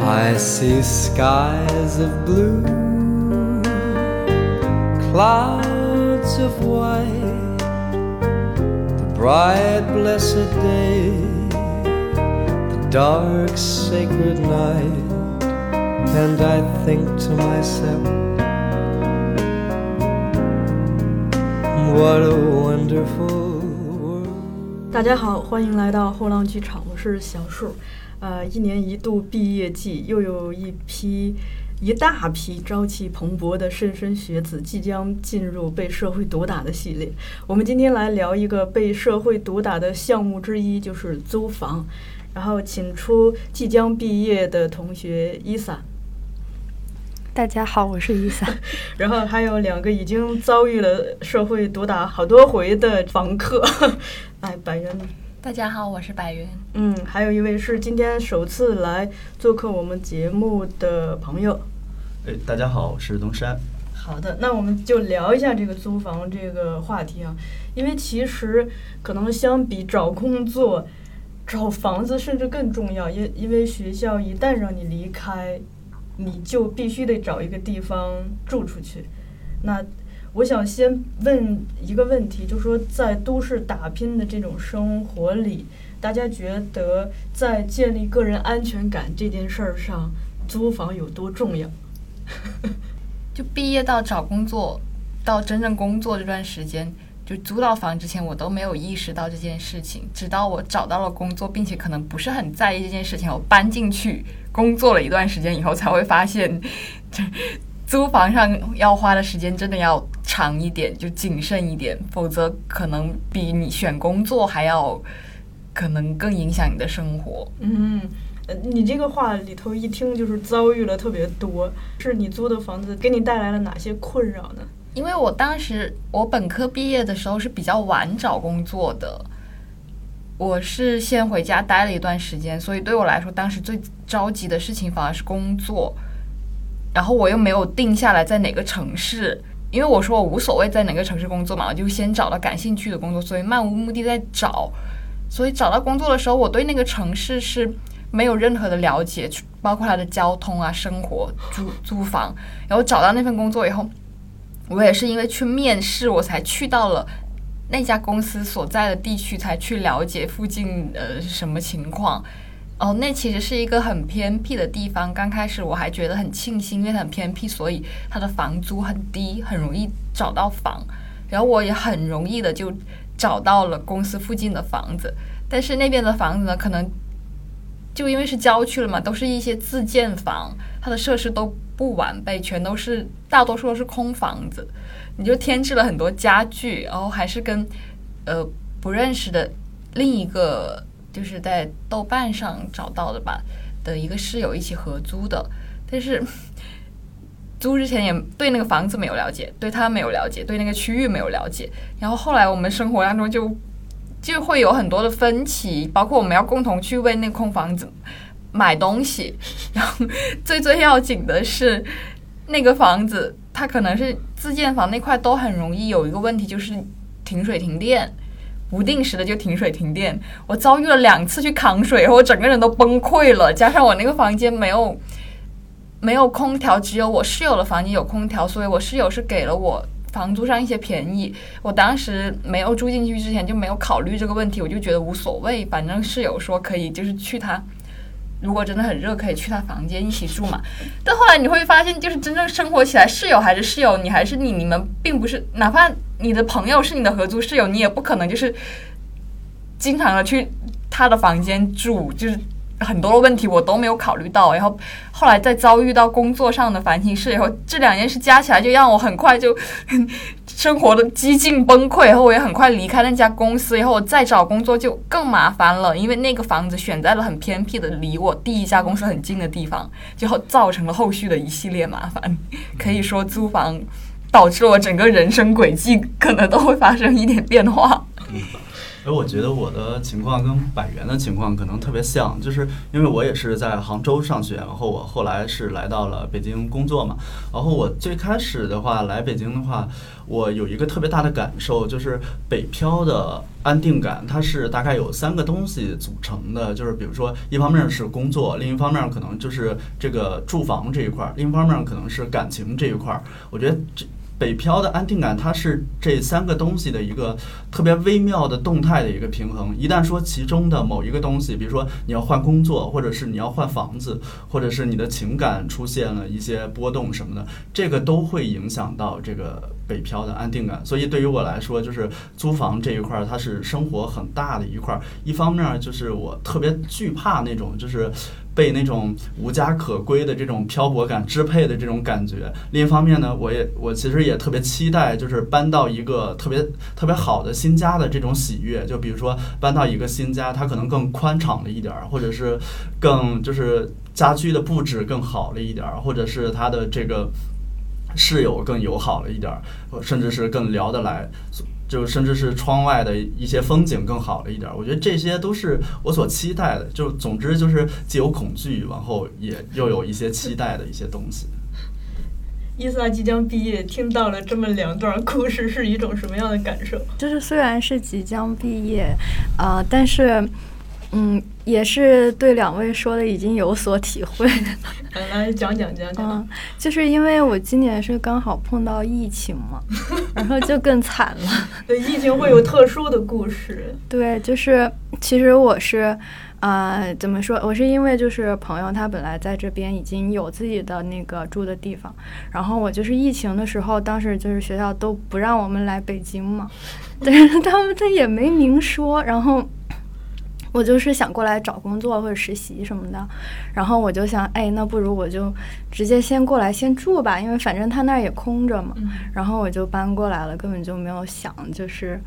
I see skies of blue, clouds of white, the bright blessed day, the dark sacred night, and I think to myself, what a wonderful world. 大家好，欢迎来到后浪剧场，我是小树。 呃，一年一度毕业季，又有一批一大批朝气蓬勃的莘莘学子即将进入被社会毒打的系列。我们今天来聊一个被社会毒打的项目之一，就是租房。然后请出即将毕业的同学伊萨，大家好，我是伊萨。然后还有两个已经遭遇了社会毒打好多回的房客，哎，百元。大家好，我是百云。嗯，还有一位是今天首次来做客我们节目的朋友。哎，大家好，我是东山。好的，那我们就聊一下这个租房这个话题啊，因为其实可能相比找工作，找房子甚至更重要，因因为学校一旦让你离开，你就必须得找一个地方住出去。那我想先问一个问题，就是说在都市打拼的这种生活里，大家觉得在建立个人安全感这件事儿上，租房有多重要？就毕业到找工作，到真正工作这段时间，就租到房之前，我都没有意识到这件事情。直到我找到了工作，并且可能不是很在意这件事情，我搬进去工作了一段时间以后，才会发现，这租房上要花的时间真的要长一点，就谨慎一点，否则可能比你选工作还要可能更影响你的生活。嗯。你这个话里头一听就是遭遇了特别多，是你租的房子给你带来了哪些困扰呢？因为我当时我本科毕业的时候是比较晚找工作的，我是先回家待了一段时间，所以对我来说当时最着急的事情反而是工作，然后我又没有定下来在哪个城市，因为我说我无所谓在哪个城市工作嘛，我就先找到感兴趣的工作，所以漫无目的在找，所以找到工作的时候，我对那个城市是。没有任何的了解，包括它的交通啊、生活、租租房。然后找到那份工作以后，我也是因为去面试，我才去到了那家公司所在的地区，才去了解附近呃什么情况。哦，那其实是一个很偏僻的地方。刚开始我还觉得很庆幸，因为很偏僻，所以它的房租很低，很容易找到房。然后我也很容易的就找到了公司附近的房子。但是那边的房子呢，可能。就因为是郊区了嘛，都是一些自建房，它的设施都不完备，全都是大多数都是空房子，你就添置了很多家具，然后还是跟呃不认识的另一个就是在豆瓣上找到的吧的一个室友一起合租的，但是租之前也对那个房子没有了解，对他没有了解，对那个区域没有了解，然后后来我们生活当中就。就会有很多的分歧，包括我们要共同去为那空房子买东西，然后最最要紧的是，那个房子它可能是自建房那块都很容易有一个问题，就是停水停电，不定时的就停水停电。我遭遇了两次去扛水，我整个人都崩溃了。加上我那个房间没有没有空调，只有我室友的房间有空调，所以我室友是给了我。房租上一些便宜，我当时没有住进去之前就没有考虑这个问题，我就觉得无所谓，反正室友说可以，就是去他，如果真的很热，可以去他房间一起住嘛。但后来你会发现，就是真正生活起来，室友还是室友，你还是你，你们并不是，哪怕你的朋友是你的合租室友，你也不可能就是经常的去他的房间住，就是。很多的问题我都没有考虑到，然后后来再遭遇到工作上的烦心事以后，这两件事加起来就让我很快就生活的几近崩溃，然后我也很快离开那家公司，以后我再找工作就更麻烦了，因为那个房子选在了很偏僻的，离我第一家公司很近的地方，就造成了后续的一系列麻烦。可以说租房导致了我整个人生轨迹可能都会发生一点变化。而我觉得我的情况跟百元的情况可能特别像，就是因为我也是在杭州上学，然后我后来是来到了北京工作嘛。然后我最开始的话来北京的话，我有一个特别大的感受，就是北漂的安定感，它是大概有三个东西组成的，就是比如说一方面是工作，另一方面可能就是这个住房这一块儿，另一方面可能是感情这一块儿。我觉得这。北漂的安定感，它是这三个东西的一个特别微妙的动态的一个平衡。一旦说其中的某一个东西，比如说你要换工作，或者是你要换房子，或者是你的情感出现了一些波动什么的，这个都会影响到这个北漂的安定感。所以对于我来说，就是租房这一块儿，它是生活很大的一块儿。一方面就是我特别惧怕那种就是。被那种无家可归的这种漂泊感支配的这种感觉。另一方面呢，我也我其实也特别期待，就是搬到一个特别特别好的新家的这种喜悦。就比如说搬到一个新家，它可能更宽敞了一点儿，或者是更就是家居的布置更好了一点儿，或者是它的这个室友更友好了一点儿，甚至是更聊得来。就甚至是窗外的一些风景更好了一点，我觉得这些都是我所期待的。就总之就是既有恐惧，然后也又有一些期待的一些东西。伊萨即将毕业，听到了这么两段故事，是一种什么样的感受？就是虽然是即将毕业，啊，但是。嗯，也是对两位说的已经有所体会。来讲讲讲讲。嗯，就是因为我今年是刚好碰到疫情嘛，然后就更惨了。对，疫情会有特殊的故事。对，就是其实我是，啊，怎么说？我是因为就是朋友他本来在这边已经有自己的那个住的地方，然后我就是疫情的时候，当时就是学校都不让我们来北京嘛，但是他们他也没明说，然后。我就是想过来找工作或者实习什么的，然后我就想，哎，那不如我就直接先过来先住吧，因为反正他那儿也空着嘛。然后我就搬过来了，根本就没有想就是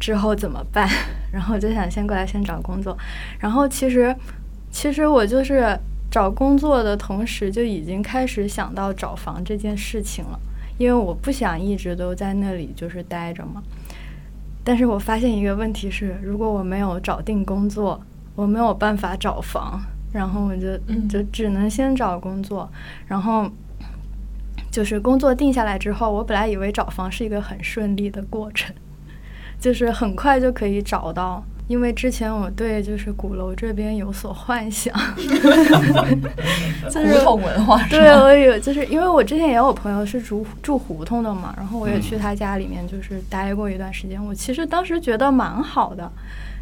之后怎么办。然后我就想先过来先找工作。然后其实其实我就是找工作的同时就已经开始想到找房这件事情了，因为我不想一直都在那里就是待着嘛。但是我发现一个问题是，如果我没有找定工作，我没有办法找房，然后我就就只能先找工作，然后就是工作定下来之后，我本来以为找房是一个很顺利的过程，就是很快就可以找到。因为之前我对就是鼓楼这边有所幻想，胡同文化。对，我有，就是因为我之前也有朋友是住住胡同的嘛，然后我也去他家里面就是待过一段时间。我其实当时觉得蛮好的，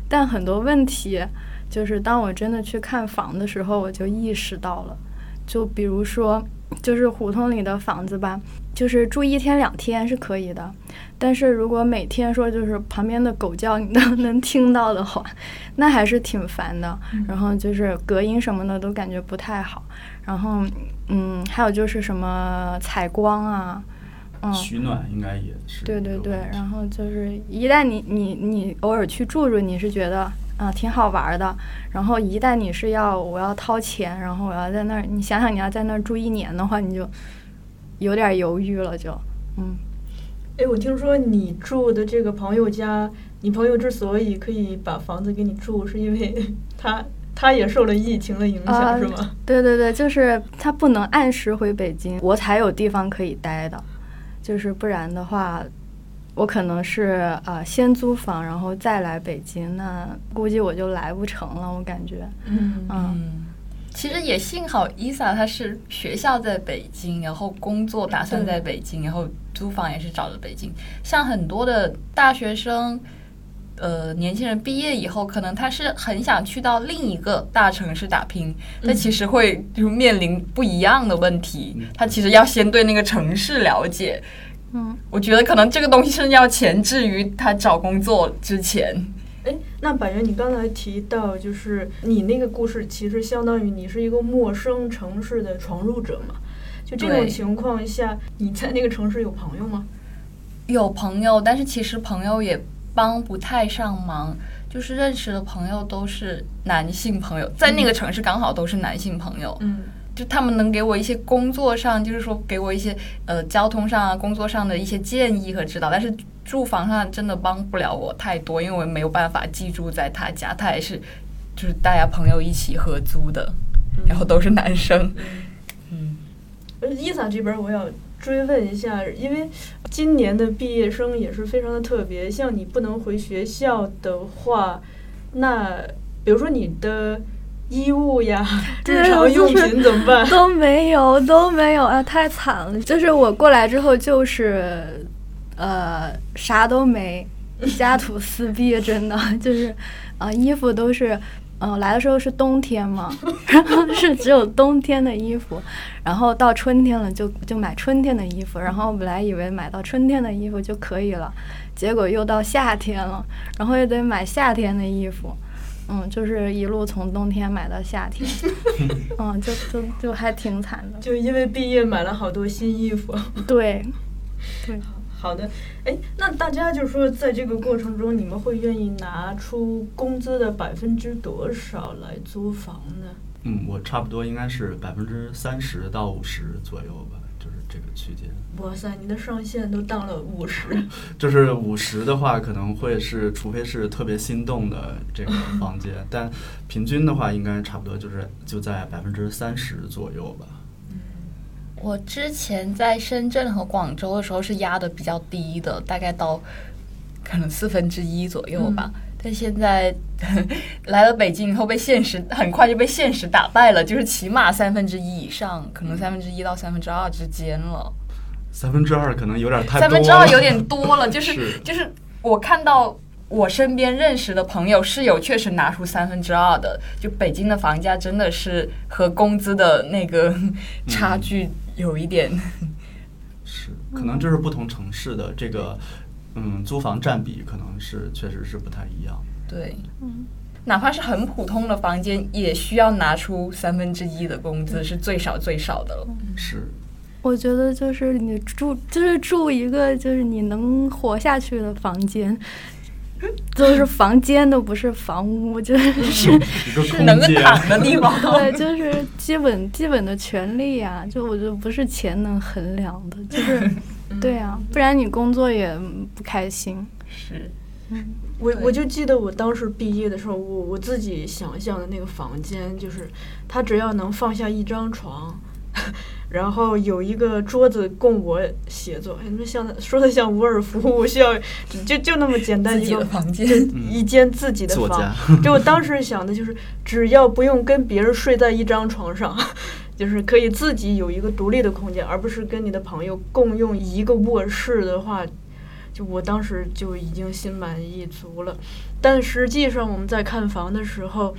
但很多问题就是当我真的去看房的时候，我就意识到了。就比如说，就是胡同里的房子吧，就是住一天两天是可以的。但是如果每天说就是旁边的狗叫你都能听到的话，那还是挺烦的。然后就是隔音什么的都感觉不太好。然后嗯，还有就是什么采光啊，嗯，取暖应该也是。对对对，然后就是一旦你你你偶尔去住住，你是觉得啊挺好玩的。然后一旦你是要我要掏钱，然后我要在那儿，你想想你要在那儿住一年的话，你就有点犹豫了，就嗯。哎，我听说你住的这个朋友家，你朋友之所以可以把房子给你住，是因为 他他也受了疫情的影响，是吗？对对对，就是他不能按时回北京，我才有地方可以待的，就是不然的话，我可能是啊先租房，然后再来北京，那估计我就来不成了，我感觉，嗯嗯。其实也幸好伊萨他是学校在北京，然后工作打算在北京，然后租房也是找的北京。像很多的大学生，呃，年轻人毕业以后，可能他是很想去到另一个大城市打拼，但其实会就面临不一样的问题。他其实要先对那个城市了解。嗯，我觉得可能这个东西是要前置于他找工作之前。哎，那百元，你刚才提到，就是你那个故事，其实相当于你是一个陌生城市的闯入者嘛？就这种情况下，你在那个城市有朋友吗？有朋友，但是其实朋友也帮不太上忙，就是认识的朋友都是男性朋友，在那个城市刚好都是男性朋友。嗯。就他们能给我一些工作上，就是说给我一些呃交通上啊、工作上的一些建议和指导，但是住房上真的帮不了我太多，因为我没有办法寄住在他家，他也是就是大家朋友一起合租的，然后都是男生。嗯，呃伊萨这边我要追问一下，因为今年的毕业生也是非常的特别，像你不能回学校的话，那比如说你的衣物呀、日常用品怎么办？都没有，都没有啊，太惨了！就是我过来之后，就是呃，啥都没，家徒四壁，真的就是啊、衣服都是。嗯、来的时候是冬天嘛，然后是只有冬天的衣服，然后到春天了就就买春天的衣服，然后本来以为买到春天的衣服就可以了，结果又到夏天了，然后又得买夏天的衣服，嗯，就是一路从冬天买到夏天，嗯，就就就还挺惨的。就因为毕业买了好多新衣服。对 对，好的，哎，那大家就是说在这个过程中，你们会愿意拿出工资的百分之多少来租房呢？嗯，我差不多应该是百分之三十到五十左右吧，就是这个区间。哇塞，你的上限都到了五十，就是五十的话，可能会是，除非是特别心动的这个房间，但平均的话，应该差不多就是就在百分之三十左右吧。我之前在深圳和广州的时候是压的比较低的，大概到可能四分之一左右吧。但现在 来了北京以后，被现实很快就被现实打败了，就是起码三分之一以上，可能三分之一到三分之二之间了。三分之二可能有点太多了。三分之二有点多了，就是是就是我看到我身边认识的朋友室友确实拿出三分之二的，就北京的房价真的是和工资的那个 差距有一点。是，可能就是不同城市的这个，嗯，租房占比可能是确实是不太一样。对，嗯哪怕是很普通的房间，也需要拿出三分之一的工资，是最少最少的了。是，我觉得就是你住，就是住一个就是你能活下去的房间，就是房间都不是房屋，就是一个空能够。躺的地方。对，就是基本基本的权利啊，就我觉得不是钱能衡量的，就是 对啊，不然你工作也不开心。是，我我就记得我当时毕业的时候，我我自己想象的那个房间，就是他只要能放下一张床，然后有一个桌子供我写作，哎，你们像说的像伍尔夫，我需要就就那么简单一个房间。一间自己的房。就我当时想的就是，只要不用跟别人睡在一张床上，就是可以自己有一个独立的空间，而不是跟你的朋友共用一个卧室的话，就我当时就已经心满意足了。但实际上我们在看房的时候，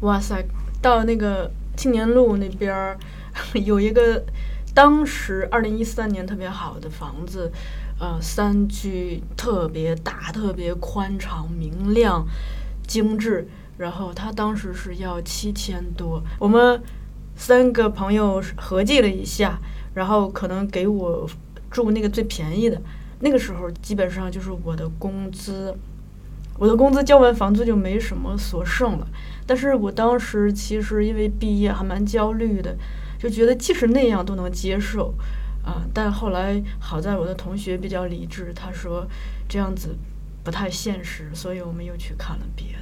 哇塞，到那个青年路那边儿 有一个当时二零一三年特别好的房子，呃，三居特别大、特别宽敞、明亮、精致。然后他当时是要七千多，我们三个朋友合计了一下，然后可能给我住那个最便宜的。那个时候基本上就是我的工资，我的工资交完房租就没什么所剩了。但是我当时其实因为毕业还蛮焦虑的，就觉得即使那样都能接受，啊、但后来好在我的同学比较理智，他说这样子不太现实，所以我们又去看了别的。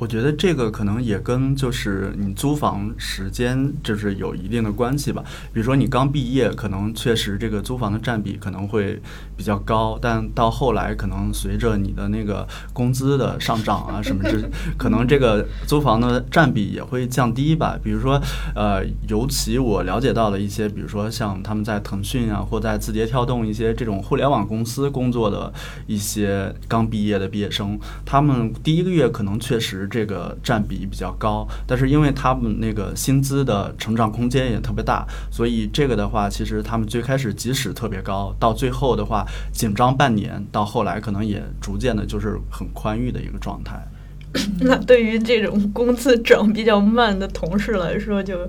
我觉得这个可能也跟就是你租房时间就是有一定的关系吧。比如说你刚毕业，可能确实这个租房的占比可能会比较高，但到后来可能随着你的那个工资的上涨啊什么之，可能这个租房的占比也会降低吧。比如说，呃，尤其我了解到的一些，比如说像他们在腾讯啊或在字节跳动一些这种互联网公司工作的一些刚毕业的毕业生，他们第一个月可能确实这个占比比较高，但是因为他们那个薪资的成长空间也特别大，所以这个的话，其实他们最开始即使特别高，到最后的话紧张半年，到后来可能也逐渐的就是很宽裕的一个状态。那对于这种工资涨比较慢的同事来说，就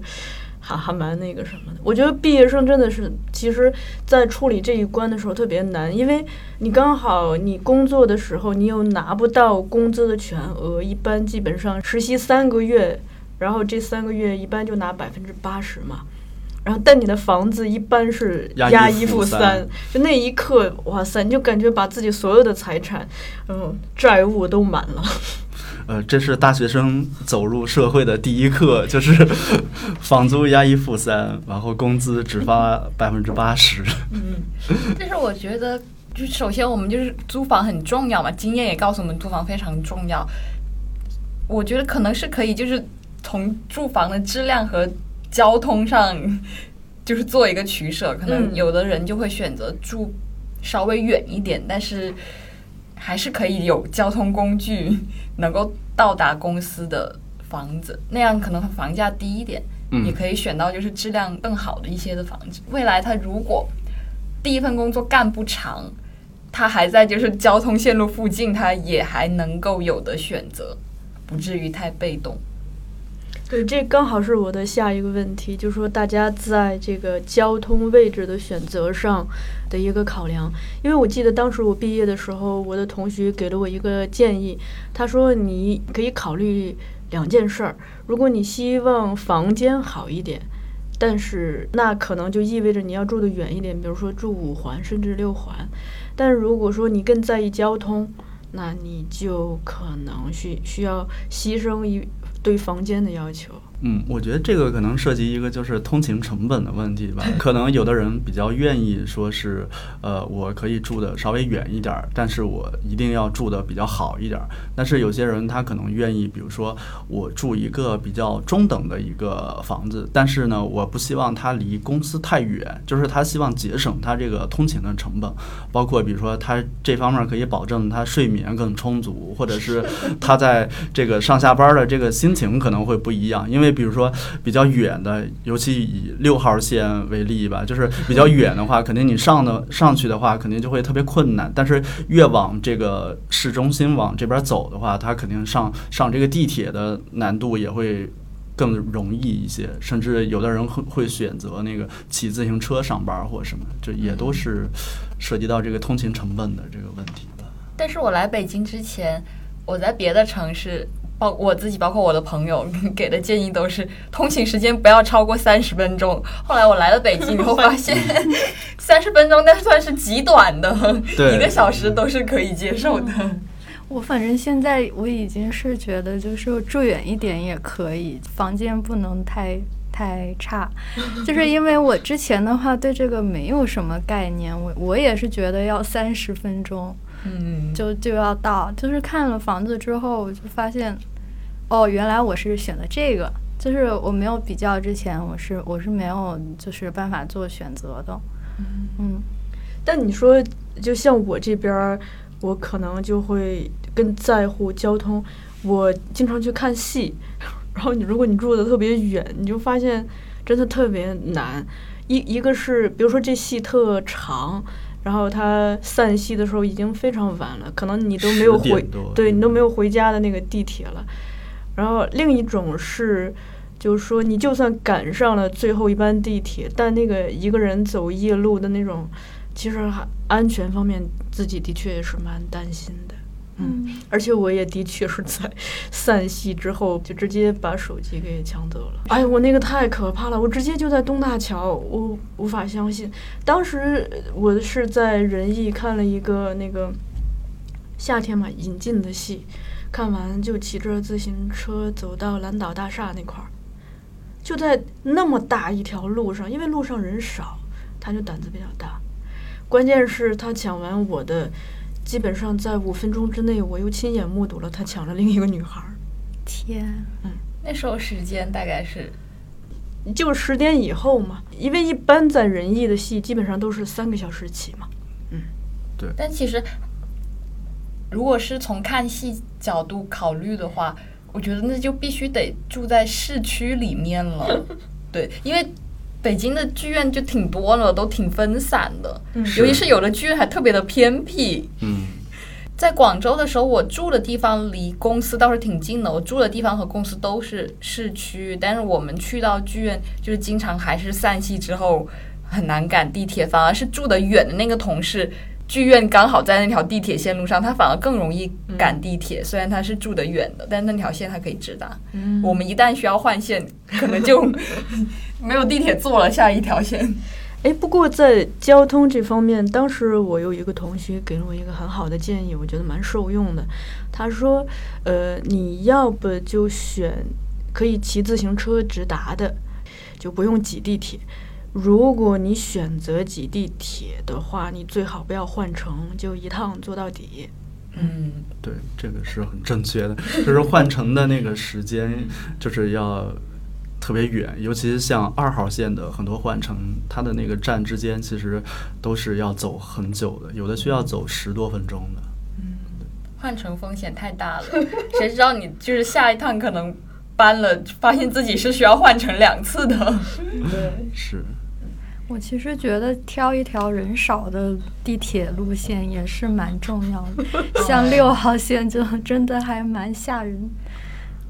还还蛮那个什么的。我觉得毕业生真的是，其实，在处理这一关的时候特别难，因为你刚好你工作的时候，你又拿不到工资的全额，一般基本上实习三个月，然后这三个月一般就拿百分之八十嘛。然后但你的房子一般是押押一付三，就那一刻，哇塞，你就感觉把自己所有的财产，嗯，债务都满了。呃，这是大学生走入社会的第一课，就是 房租押一付三，然后工资只发百分之八十。嗯，但是我觉得，就首先我们就是租房很重要嘛，经验也告诉我们租房非常重要。我觉得可能是可以，就是从住房的质量和交通上，就是做一个取舍。可能嗯有的人就会选择住稍微远一点，但是还是可以有交通工具能够到达公司的房子，那样可能它房价低一点。嗯也可以选到就是质量更好的一些的房子。未来他如果第一份工作干不长，他还在就是交通线路附近，他也还能够有的选择，不至于太被动。对，这刚好是我的下一个问题，就是说大家在这个交通位置的选择上的一个考量。因为我记得当时我毕业的时候，我的同学给了我一个建议，他说你可以考虑两件事儿。如果你希望房间好一点，但是那可能就意味着你要住得远一点，比如说住五环甚至六环。但如果说你更在意交通，那你就可能需需要牺牲一对房间的要求。嗯，我觉得这个可能涉及一个就是通勤成本的问题吧。可能有的人比较愿意说是，呃，我可以住的稍微远一点儿，但是我一定要住的比较好一点儿。但是有些人他可能愿意，比如说我住一个比较中等的一个房子，但是呢，我不希望它离公司太远，就是他希望节省他这个通勤的成本，包括比如说他这方面可以保证他睡眠更充足，或者是他在这个上下班的这个心情可能会不一样，因为比如说比较远的，尤其以六号线为例吧，就是比较远的话，肯定你上的上去的话，肯定就会特别困难。但是越往这个市中心往这边走的话，它肯定上上这个地铁的难度也会。更容易一些，甚至有的人会会选择那个骑自行车上班或什么，这也都是涉及到这个通勤成本的这个问题吧。但是我来北京之前，我在别的城市，包我自己，包括我的朋友给的建议都是通勤时间不要超过三十分钟。后来我来了北京以后，发现三十分钟那算是极短的，对一个小时都是可以接受的。我反正现在我已经是觉得，就是住远一点也可以，房间不能太太差。就是因为我之前的话对这个没有什么概念，我我也是觉得要三十分钟嗯，就就要到，就是看了房子之后，我就发现，哦，原来我是选的这个。就是我没有比较之前，我是我是没有就是办法做选择的。嗯但你说，就像我这边儿，我可能就会更在乎交通。我经常去看戏，然后你如果你住的特别远，你就发现真的特别难。一一个是，比如说这戏特长，然后他散戏的时候已经非常晚了，可能你都没有回，对你都没有回家的那个地铁了。然后另一种是，就是说你就算赶上了最后一班地铁，但那个一个人走夜路的那种，其实还安全方面自己的确也是蛮担心的。嗯，而且我也的确是在散戏之后就直接把手机给抢走了。哎，我那个太可怕了！我直接就在东大桥，我无法相信。当时我是在仁义看了一个那个夏天嘛引进的戏，看完就骑着自行车走到蓝岛大厦那块儿，就在那么大一条路上，因为路上人少，他就胆子比较大。关键是，他抢完我的，基本上在五分钟之内，我又亲眼目睹了他抢了另一个女孩儿。天，那时候时间大概是？就十点以后嘛，因为一般在仁义的戏基本上都是三个小时起嘛。嗯，对。但其实，如果是从看戏角度考虑的话，我觉得那就必须得住在市区里面了。对，因为北京的剧院就挺多了，都挺分散的，嗯尤其是有的剧院还特别的偏僻。嗯，在广州的时候，我住的地方离公司倒是挺近的，我住的地方和公司都是市区，但是我们去到剧院，就是经常还是散戏之后很难赶地铁，反而是住得远的那个同事。剧院刚好在那条地铁线路上，他反而更容易赶地铁。虽然他是住得远的，但那条线他可以直达。嗯我们一旦需要换线，可能就 没有地铁坐了下一条线。哎，不过在交通这方面，当时我有一个同学给了我一个很好的建议，我觉得蛮受用的。他说，呃，你要不就选可以骑自行车直达的，就不用挤地铁。如果你选择挤地铁的话，你最好不要换乘，就一趟坐到底。嗯，对，这个是很正确的，就是换乘的那个时间就是要特别远，尤其是像二号线的很多换乘，它的那个站之间其实都是要走很久的，有的需要走十多分钟的。嗯换乘风险太大了，谁知道你就是下一趟可能搬了，发现自己是需要换乘两次的。对 是，我其实觉得挑一条人少的地铁路线也是蛮重要的，像六号线就真的还蛮吓人。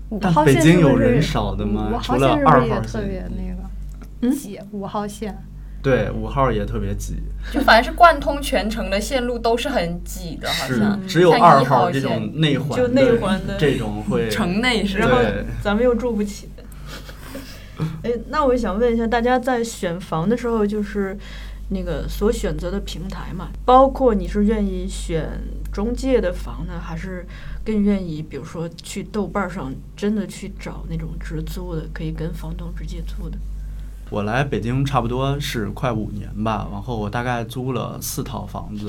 五但号北京有线是不是人少的吗五号除了线是不是也二号线特别那个？嗯挤五号线。对，五号也特别挤，就反正是贯通全程的线路都是很挤的，好像只有像一二号这线种内环就内环的这种会城内是然后咱们又住不起。哎，那我想问一下，大家在选房的时候，就是那个所选择的平台嘛，包括你是愿意选中介的房呢，还是更愿意，比如说去豆瓣上真的去找那种直租的，可以跟房东直接租的？我来北京差不多是快五年吧，然后我大概租了四套房子。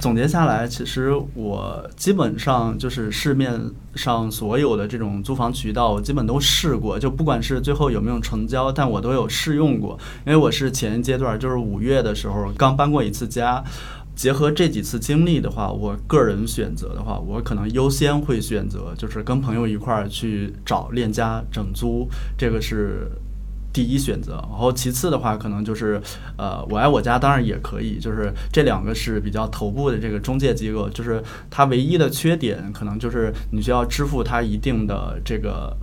总结下来，其实我基本上就是市面上所有的这种租房渠道，我基本都试过，就不管是最后有没有成交，但我都有试用过。因为我是前一阶段，就是五月的时候刚搬过一次家。结合这几次经历的话，我个人选择的话，我可能优先会选择就是跟朋友一块儿去找链家整租，这个是第一选择。然后其次的话，可能就是呃，我爱我家当然也可以，就是这两个是比较头部的这个中介机构，就是它唯一的缺点可能就是你需要支付它一定的这个。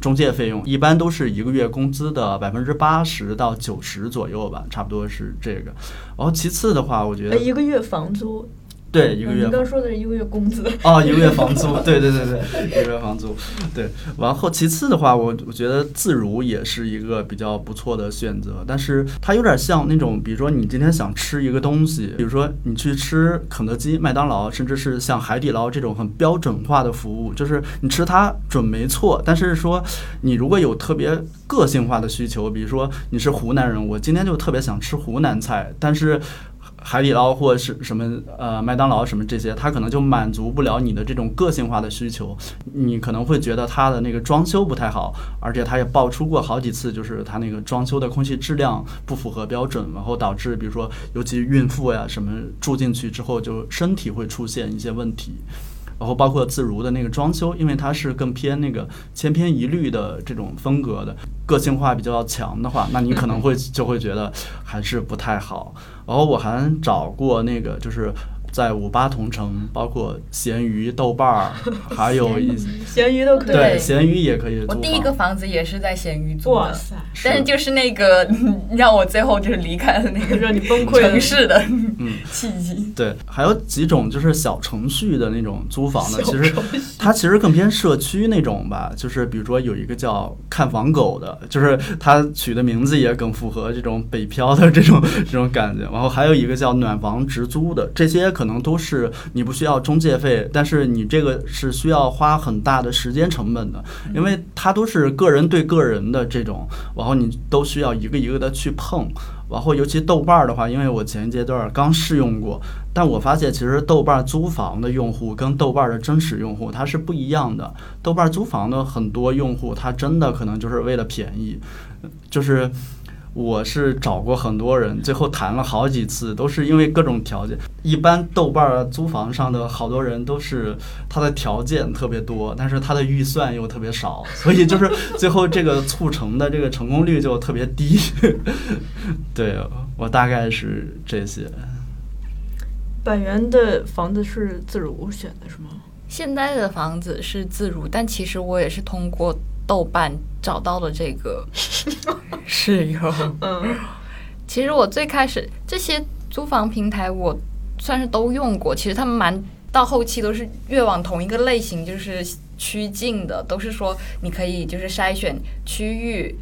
中介费用一般都是一个月工资的百分之八十到九十左右吧，差不多是这个。然后其次的话，我觉，得一个月房租，对一个月嗯你刚说的是一个月工资。哦，一个月房租，对对对对，一个月房租，对。然后其次的话，我我觉得自如也是一个比较不错的选择，但是它有点像那种，比如说你今天想吃一个东西，比如说你去吃肯德基、麦当劳，甚至是像海底捞这种很标准化的服务，就是你吃它准没错，但是说你如果有特别个性化的需求，比如说你是湖南人，我今天就特别想吃湖南菜，但是。海底捞或是什么呃麦当劳什么这些，它可能就满足不了你的这种个性化的需求。你可能会觉得它的那个装修不太好，而且它也爆出过好几次，就是它那个装修的空气质量不符合标准，然后导致比如说尤其孕妇呀什么住进去之后，就身体会出现一些问题。然后包括自如的那个装修，因为它是更偏那个千篇一律的这种风格的，个性化比较强的话，那你可能会就会觉得还是不太好。然后我还找过那个就是。在五八同城，包括闲鱼、豆瓣儿，还有一闲 鱼都可以。对闲鱼也可以。我第一个房子也是在闲鱼租的，哇塞，但是就是那个 让我最后就是离开了那个让你崩溃的城市的嗯契机。对，还有几种就是小程序的那种租房的，其实它其实更偏社区那种吧，就是比如说有一个叫看房狗的，就是它取的名字也更符合这种北漂的这种这种感觉。然后还有一个叫暖房直租的，这些可能都是你不需要中介费，但是你这个是需要花很大的时间成本的，因为它都是个人对个人的这种，然后你都需要一个一个的去碰。然后，尤其豆瓣儿的话，因为我前一阶段刚试用过，但我发现其实豆瓣儿租房的用户跟豆瓣儿的真实用户它是不一样的。豆瓣儿租房的很多用户，他真的可能就是为了便宜，就是我是找过很多人，最后谈了好几次，都是因为各种条件。一般豆瓣儿租房上的好多人都是他的条件特别多，但是他的预算又特别少，所以就是最后这个促成的这个成功率就特别低。对我大概是这些。百元的房子是自如选的是吗？现在的房子是自如，但其实我也是通过豆瓣找到了这个 室友。嗯，其实我最开始这些租房平台，我算是都用过。其实他们蛮到后期都是越往同一个类型就是趋近的，都是说你可以就是筛选区域，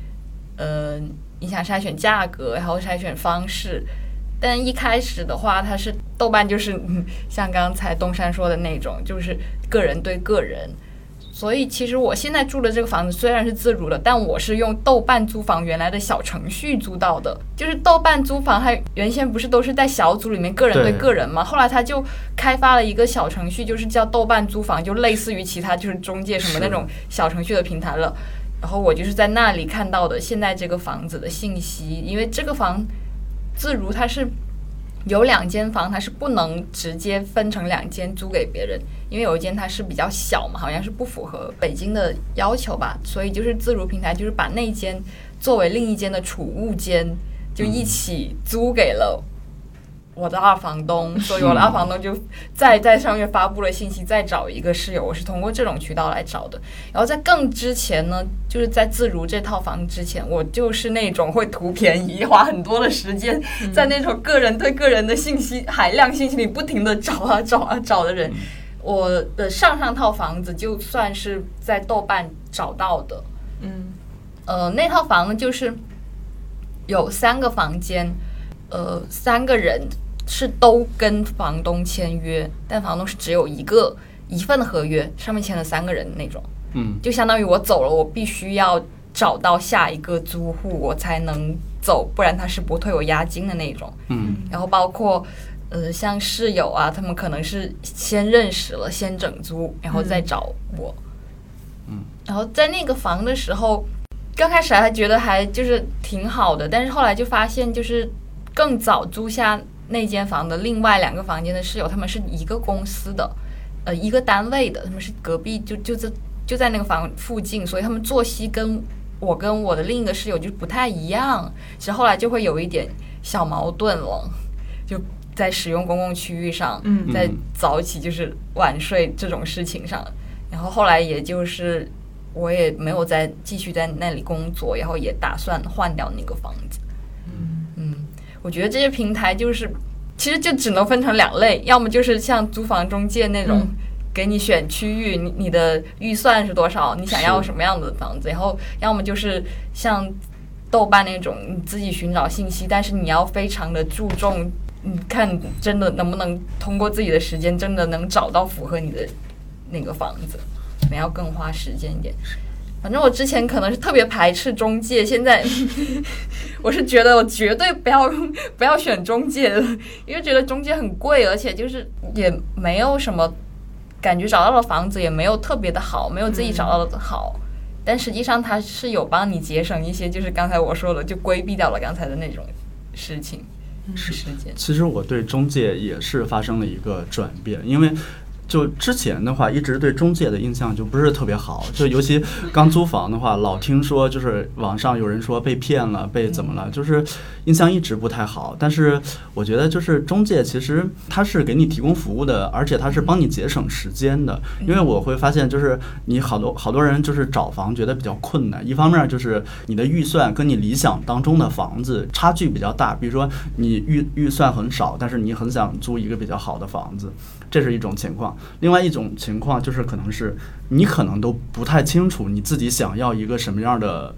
呃，你想筛选价格，然后筛选方式。但一开始的话，它是豆瓣就是嗯像刚才东山说的那种，就是个人对个人。所以其实我现在住的这个房子虽然是自如的，但我是用豆瓣租房原来的小程序租到的。就是豆瓣租房，它原先不是都是在小组里面个人对对个人嘛？后来它就开发了一个小程序，就是叫豆瓣租房，就类似于其他就是中介什么那种小程序的平台了。然后我就是在那里看到的现在这个房子的信息，因为这个房自如它是有两间房，它是不能直接分成两间租给别人，因为有一间它是比较小嘛，好像是不符合北京的要求吧，所以就是自如平台就是把那间作为另一间的储物间，就一起租给了。我的二房东，所以我的二房东就再在上面发布了信息，再找一个室友。我是通过这种渠道来找的。然后在更之前呢，就是在自如这套房之前，我就是那种会图便宜，花很多的时间在那种个人对个人的信息海量信息里不停的找啊找啊找的人。我的上上套房子就算是在豆瓣找到的，嗯呃，那套房呢就是有三个房间，呃，三个人是都跟房东签约，但房东是只有一个一份合约，上面签了三个人那种，嗯。就相当于我走了，我必须要找到下一个租户，我才能走，不然他是不退我押金的那种。嗯。然后包括呃像室友啊，他们可能是先认识了，先整租，然后再找我。嗯，然后在那个房的时候，刚开始还觉得还就是挺好的，但是后来就发现，就是更早租下那间房的另外两个房间的室友，他们是一个公司的，呃，一个单位的，他们是隔壁，就就在就在那个房附近，所以他们作息跟我跟我的另一个室友就不太一样。其实后来就会有一点小矛盾了，就在使用公共区域上，嗯在早起就是晚睡这种事情上，然后后来也就是我也没有再继续在那里工作，然后也打算换掉那个房子。嗯我觉得这些平台就是其实就只能分成两类，要么就是像租房中介那种。嗯给你选区域，你你的预算是多少？你想要什么样的房子？然后要么就是像豆瓣那种，你自己寻找信息，但是你要非常的注重，你看真的能不能通过自己的时间，真的能找到符合你的那个房子，可能要更花时间一点。反正我之前可能是特别排斥中介，现在 我是觉得我绝对不要不要选中介的，因为觉得中介很贵，而且就是也没有什么感觉找到了房子也没有特别的好，没有自己找到的好。但实际上它是有帮你节省一些，就是刚才我说的，就规避掉了刚才的那种事情时间。其实我对中介也是发生了一个转变，因为就之前的话，一直对中介的印象就不是特别好，就尤其刚租房的话，老听说就是网上有人说被骗了，被怎么了，就是印象一直不太好。但是我觉得就是中介其实他是给你提供服务的，而且他是帮你节省时间的，因为我会发现就是你好多好多人就是找房觉得比较困难，一方面就是你的预算跟你理想当中的房子差距比较大，比如说你预预算很少，但是你很想租一个比较好的房子，这是一种情况。另外一种情况就是可能是你可能都不太清楚你自己想要一个什么样的。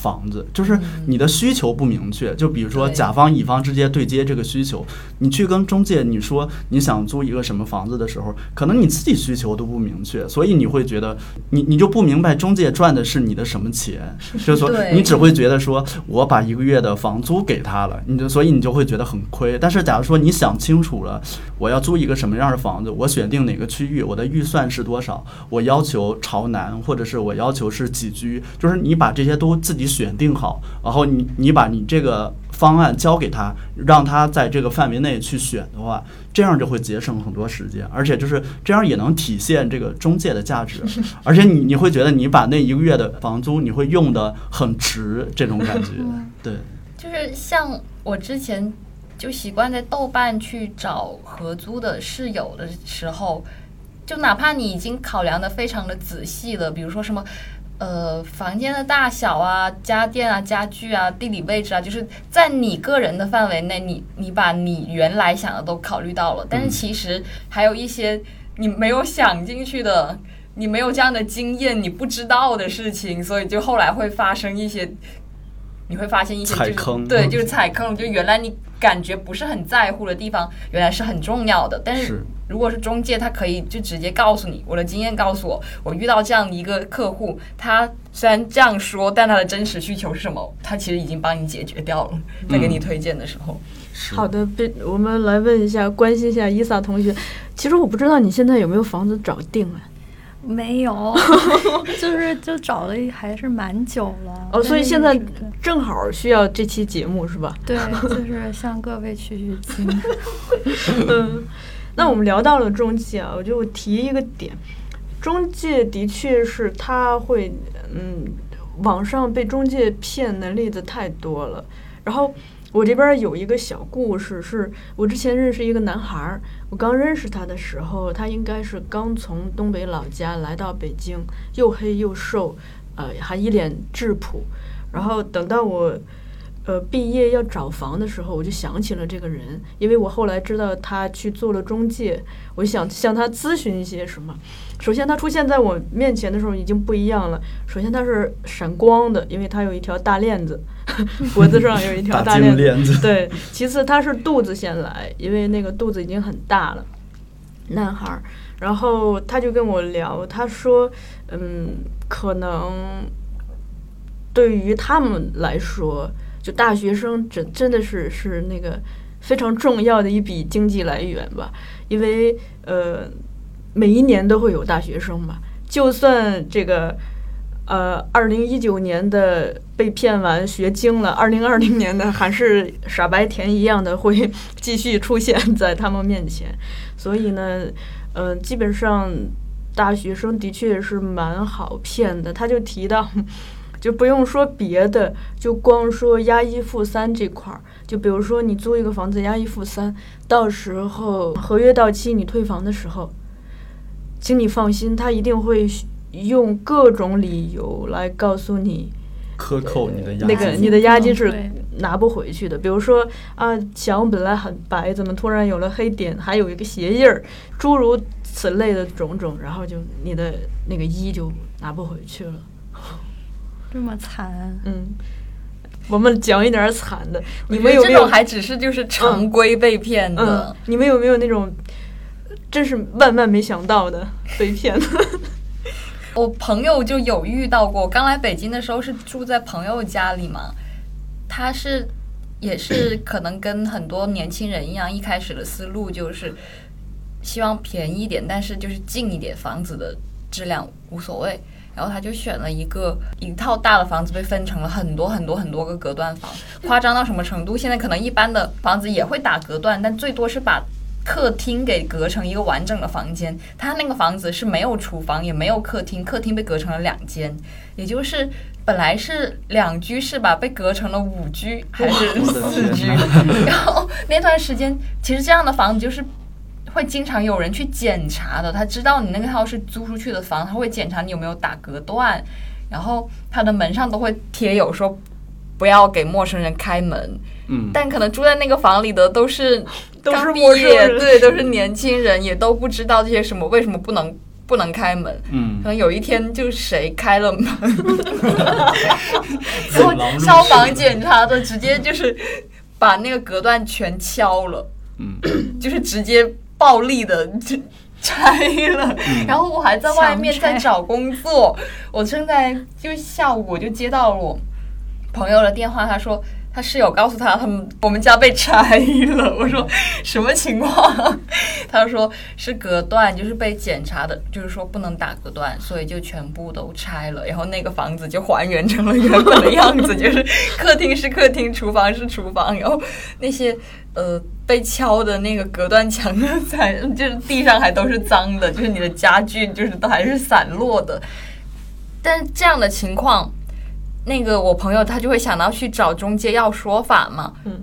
房子就是你的需求不明确，就比如说甲方乙方之间对接这个需求，你去跟中介你说你想租一个什么房子的时候，可能你自己需求都不明确，所以你会觉得你你就不明白中介赚的是你的什么钱，就是说你只会觉得说我把一个月的房租给他了，你就所以你就会觉得很亏。但是假如说你想清楚了，我要租一个什么样的房子，我选定哪个区域，我的预算是多少，我要求朝南或者是我要求是几居，就是你把这些都自己选定好，然后你你把你这个方案交给他，让他在这个范围内去选的话，这样就会节省很多时间，而且就是这样也能体现这个中介的价值，而且你你会觉得你把那一个月的房租你会用的很值，这种感觉，对。就是像我之前就习惯在豆瓣去找合租的室友的时候，就哪怕你已经考量的非常的仔细了，比如说什么呃，房间的大小啊、家电啊、家具啊、地理位置啊，就是在你个人的范围内，你你把你原来想的都考虑到了，但是其实还有一些你没有想进去的，你没有这样的经验，你不知道的事情，所以就后来会发生一些，你会发现一些就是踩坑对，就是踩坑，就原来你感觉不是很在乎的地方，原来是很重要的，但是是如果是中介，他可以就直接告诉你，我的经验告诉我，我遇到这样一个客户，他虽然这样说，但他的真实需求是什么，他其实已经帮你解决掉了，在给你推荐的时候。是好的，被我们来问一下，关心一下伊萨同学。其实我不知道你现在有没有房子找定啊？没有，就是就找了还是蛮久了。哦，所以现在正好需要这期节目是吧？对，就是向各位取取经。嗯，那我们聊到了中介啊，我就提一个点，中介的确是他会，嗯，网上被中介骗的例子太多了。然后我这边有一个小故事，是我之前认识一个男孩儿，我刚认识他的时候，他应该是刚从东北老家来到北京，又黑又瘦，呃，还一脸质朴。然后等到我呃毕业要找房的时候，我就想起了这个人，因为我后来知道他去做了中介，我想向他咨询一些什么。首先，他出现在我面前的时候已经不一样了。首先，他是闪光的，因为他有一条大链子，脖子上有一条 大链子。链子，对，其次他是肚子先来，因为那个肚子已经很大了，男孩儿。然后他就跟我聊，他说，嗯，可能对于他们来说，就大学生真真的是是那个非常重要的一笔经济来源吧，因为呃，每一年都会有大学生嘛，就算这个。呃，二零一九年的被骗完学精了，二零二零年的还是傻白甜一样的会继续出现在他们面前，所以呢，嗯、基本上大学生的确是蛮好骗的。他就提到，就不用说别的，就光说押一付三这块儿，就比如说你租一个房子押一付三，到时候合约到期你退房的时候，请你放心，他一定会用各种理由来告诉你，克扣你的押金那个你的押金是拿不回去的。比如说啊，墙本来很白，怎么突然有了黑点，还有一个鞋印儿，诸如此类的种种，然后就你的那个一就拿不回去了。这么惨，嗯，我们讲一点儿惨的，你们有没有这种？还只是就是常规被骗的嗯，，你们有没有那种真是万万没想到的被骗了？我朋友就有遇到过，我刚来北京的时候是住在朋友家里嘛，他是也是可能跟很多年轻人一样，一开始的思路就是希望便宜一点，但是就是近一点，房子的质量无所谓。然后他就选了一个一套大的房子，被分成了很多很多很多个隔断房，夸张到什么程度？现在可能一般的房子也会打隔断，但最多是把客厅给隔成一个完整的房间。他那个房子是没有厨房，也没有客厅，客厅被隔成了两间，也就是本来是两居室吧，被隔成了五居还是四居。然后那段时间，其实这样的房子就是。会经常有人去检查的，他知道你那个套是租出去的房，他会检查你有没有打隔断，然后他的门上都会贴有说不要给陌生人开门，嗯，但可能住在那个房里的都是 都是刚毕业，人。对，都是年轻人，也都不知道这些什么为什么不能不能开门。嗯。可，能有一天就谁开了门，走廊入消防检查的直接就是把那个隔断全敲了，嗯，就是直接暴力的就拆了。然后我还在外面在找工作，我正在就下午我就接到了我朋友的电话，他说。他室友告诉他，他们我们家被拆了。我说什么情况？他说是隔断，就是被检查的，就是说不能打隔断，所以就全部都拆了。然后那个房子就还原成了原本的样子，就是客厅是客厅，厨房是厨房，然后那些呃被敲的那个隔断墙才 就是地上还都是脏的，就是你的家具就是都还是散落的。但这样的情况，那个我朋友他就会想到去找中介要说法嘛，嗯，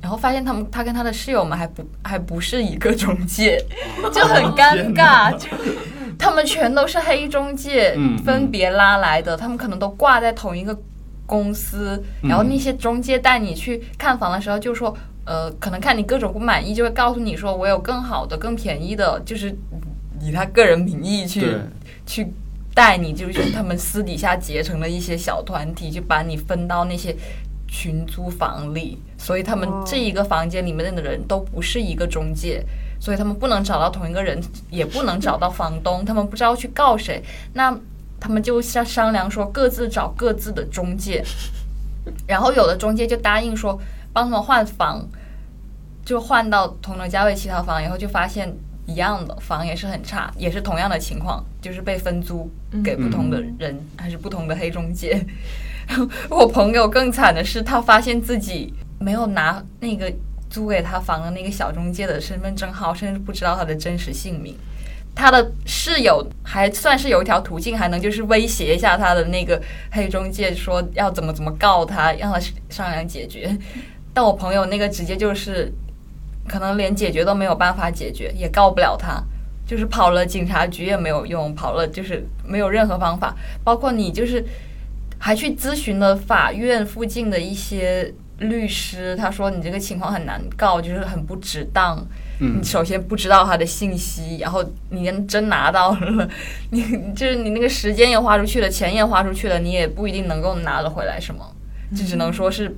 然后发现他们他跟他的室友们还不还不是一个中介，就很尴尬，就他们全都是黑中介分别拉来的，他们可能都挂在同一个公司，然后那些中介带你去看房的时候就说，呃，可能看你各种不满意，就会告诉你说我有更好的、更便宜的，就是以他个人名义去，去带你，就是他们私底下结成了一些小团体，就把你分到那些群租房里，所以他们这一个房间里面的人都不是一个中介，所以他们不能找到同一个人，也不能找到房东，他们不知道去告谁，那他们就商商量说各自找各自的中介，然后有的中介就答应说帮他们换房，就换到同等价位其他房以后，就发现一样的房也是很差，也是同样的情况，就是被分租给不同的人，还是不同的黑中介。我朋友更惨的是，他发现自己没有拿那个租给他房的那个小中介的身份证号，甚至不知道他的真实姓名。他的室友还算是有一条途径，还能就是威胁一下他的那个黑中介，说要怎么怎么告他，让他商量解决。但我朋友那个直接就是，可能连解决都没有办法解决，也告不了他，就是跑了警察局也没有用，跑了就是没有任何方法，包括你就是还去咨询了法院附近的一些律师，他说你这个情况很难告，就是很不值当。嗯。你首先不知道他的信息，然后你真拿到了，你就是你那个时间也花出去了，钱也花出去了，你也不一定能够拿得回来什么，就只能说是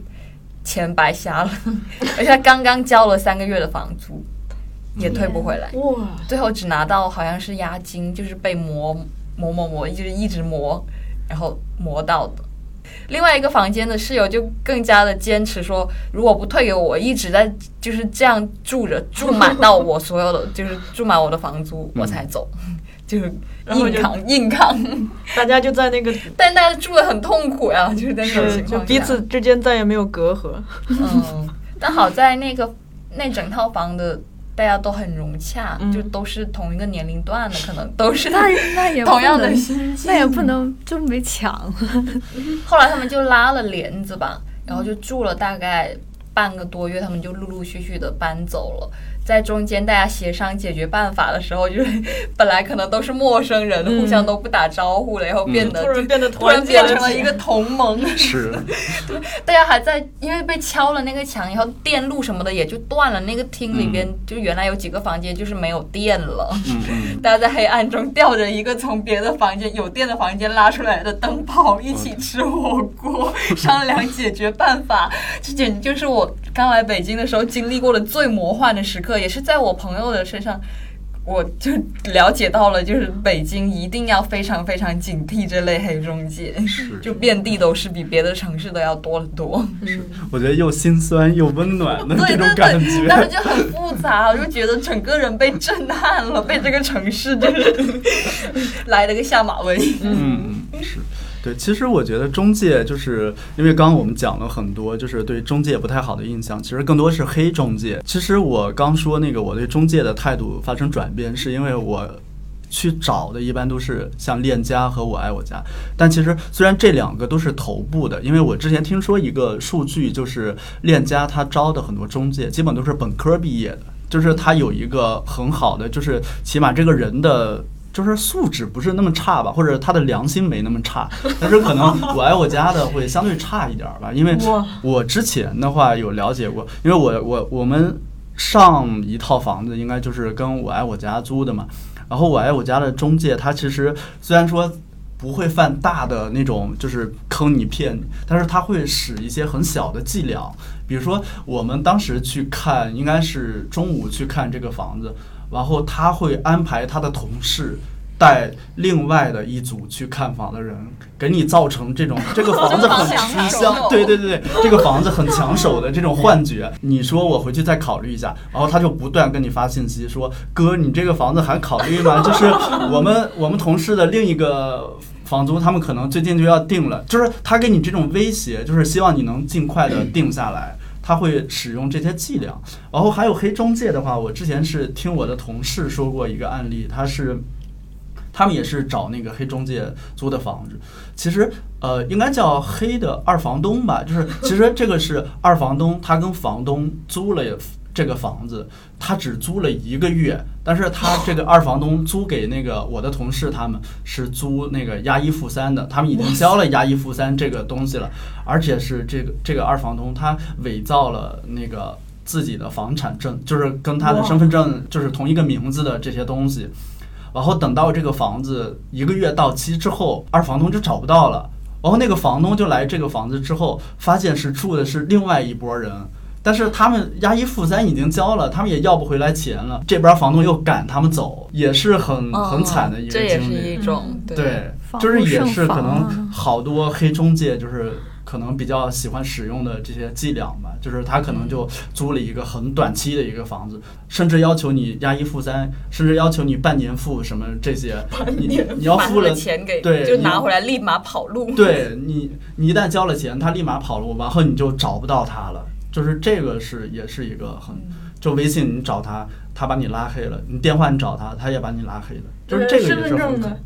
钱白瞎了，而且他刚刚交了三个月的房租，也退不回来，哇，最后只拿到好像是押金，就是被磨磨磨磨，就是一直磨，然后磨到的。另外一个房间的室友就更加的坚持说，如果不退给我，我一直在就是这样住着，住满到我所有的就是住满我的房租，我才走，就是然后硬扛硬扛。大家就在那个 但大家住的很痛苦呀，就是在那种情况下彼此之间再也没有隔阂。嗯，但好在那个那整套房的大家都很融洽，嗯就都是同一个年龄段的，可能都是那那也同样的心境。那也不能就没抢。后来他们就拉了帘子吧，然后就住了大概半个多月，他们就陆陆续续的搬走了。在中间大家协商解决办法的时候，就是本来可能都是陌生人，嗯。互相都不打招呼了，然后变得突然变得突然变成了一个同盟。是，对大家还在因为被敲了那个墙以后，电路什么的也就断了。那个厅里边、就原来有几个房间就是没有电了，嗯嗯，大家在黑暗中吊着一个从别的房间有电的房间拉出来的灯泡，一起吃火锅，商量解决办法。这简直就是我刚来北京的时候经历过的最魔幻的时刻，也是在我朋友的身上。我就了解到了，就是北京一定要非常非常警惕这类黑中介，就遍地都是，比别的城市都要多得多。我觉得又心酸又温暖的对这种感觉。当时就很复杂，我就觉得整个人被震撼了，被这个城市就是 来了个下马威。嗯，是对。其实我觉得中介就是因为刚刚我们讲了很多，就是对中介不太好的印象，其实更多是黑中介。其实我刚说那个我对中介的态度发生转变，是因为我。去找的一般都是像链家和我爱我家，但其实虽然这两个都是头部的，因为我之前听说一个数据，就是链家它招的很多中介基本都是本科毕业的，就是他有一个很好的，就是起码这个人的就是素质不是那么差吧，或者他的良心没那么差，但是可能我爱我家的会相对差一点儿吧，因为我之前的话有了解过，因为我我我们上一套房子应该就是跟我爱我家租的嘛，然后我爱我家的中介他其实虽然说。不会犯大的那种，就是坑你骗你，但是他会使一些很小的伎俩，比如说我们当时去看，应该是中午去看这个房子，然后他会安排他的同事带另外的一组去看房的人，给你造成这种 这个房子很吃香，对对对对，这个房子很抢手的这种幻觉。你说我回去再考虑一下，然后他就不断跟你发信息说，哥，你这个房子还考虑吗？就是我们我们同事的另一个。房租他们可能最近就要定了，就是他给你这种威胁，就是希望你能尽快的定下来。他会使用这些伎俩，然后还有黑中介的话，我之前是听我的同事说过一个案例，他是他们也是找那个黑中介租的房子，其实呃应该叫黑的二房东吧，就是其实这个是二房东，他跟房东租了这个房子，他只租了一个月，但是他这个二房东租给那个我的同事，他们是租那个押一付三的，他们已经交了押一付三这个东西了，而且是这个这个二房东他伪造了那个自己的房产证，就是跟他的身份证就是同一个名字的这些东西，然后等到这个房子一个月到期之后，二房东就找不到了，然后那个房东就来这个房子之后，发现是住的是另外一拨人。但是他们押一付三已经交了，他们也要不回来钱了。这边房东又赶他们走，也是很很惨的一个这也是经历。一种嗯对，防就是也是可能好多黑中介就是可能比较喜欢使用的这些伎俩吧，就是他可能就租了一个很短期的一个房子，甚至要求你押一付三，甚至要求你半年付什么这些，你你要付了。钱给对你就拿回来立马跑路。对你，你一旦交了钱，他立马跑路，然后你就找不到他了。就是这个是也是一个很，就微信你找他，他把你拉黑了；你电话你找他，他也把你拉黑了。就是这个也是很？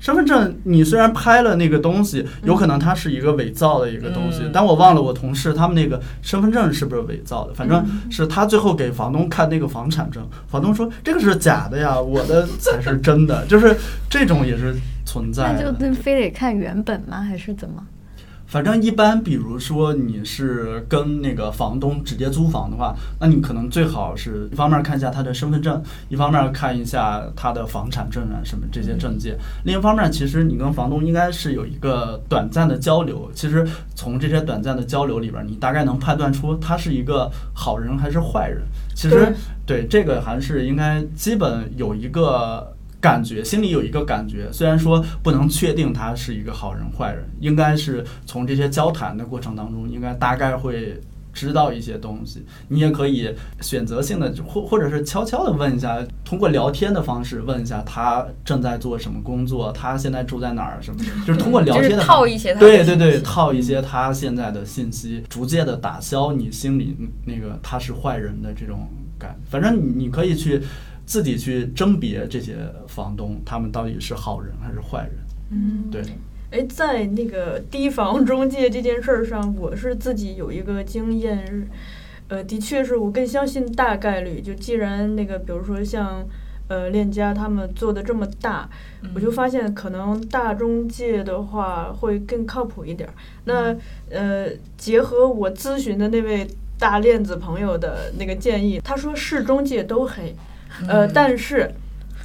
身份证你虽然拍了那个东西，有可能它是一个伪造的一个东西，嗯但我忘了我同事他们那个身份证是不是伪造的，反正是他最后给房东看那个房产证，房东说这个是假的呀，我的 才是真的，就是这种也是存在的。那就那非得看原本吗？还是怎么？反正一般，比如说你是跟那个房东直接租房的话，那你可能最好是一方面看一下他的身份证，一方面看一下他的房产证啊什么这些证件。另一方面，其实你跟房东应该是有一个短暂的交流。其实从这些短暂的交流里边，你大概能判断出他是一个好人还是坏人。其实对这个还是应该基本有一个感觉，心里有一个感觉。虽然说不能确定他是一个好人坏人，应该是从这些交谈的过程当中，应该大概会。知道一些东西，你也可以选择性的或或者是悄悄的问一下，通过聊天的方式问一下他正在做什么工作，他现在住在哪儿什么的，就是通过聊就是天的方套一些对对对，套一些他现在的信息，逐渐的打消你心里那个他是坏人的这种感。反正你你可以去自己去甄别这些房东，他们到底是好人还是坏人。嗯，对，哎，在那个提防中介这件事儿上，我是自己有一个经验，呃，的确是我更相信大概率。就既然那个，比如说像呃链家他们做的这么大，我就发现可能大中介的话会更靠谱一点儿。那呃，结合我咨询的那位大链子朋友的那个建议，他说市中介都黑，呃，但是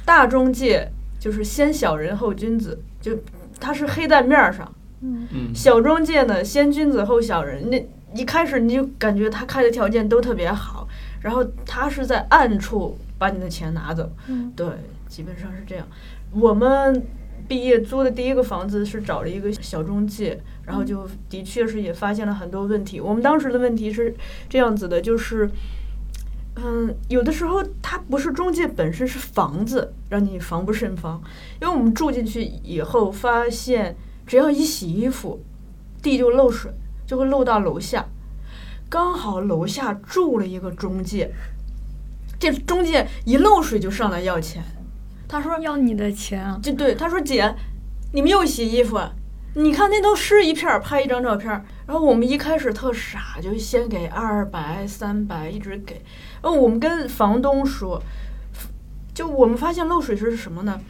大中介就是先小人后君子，就他是黑在面儿上。嗯，小中介呢，先君子后小人。那一开始你就感觉他开的条件都特别好，然后他是在暗处把你的钱拿走。嗯对，基本上是这样。我们毕业租的第一个房子是找了一个小中介，然后就的确是也发现了很多问题。我们当时的问题是这样子的，就是。嗯，有的时候它不是中介本身，是房子让你防不胜防。因为我们住进去以后，发现只要一洗衣服，地就漏水，就会漏到楼下。刚好楼下住了一个中介，这中介一漏水就上来要钱。他说要你的钱啊！就对，他说姐，你们又洗衣服啊？你看那都湿一片儿，拍一张照片儿。然后我们一开始特傻，就先给二百、三百，一直给。然后我们跟房东说，就我们发现漏水是什么呢？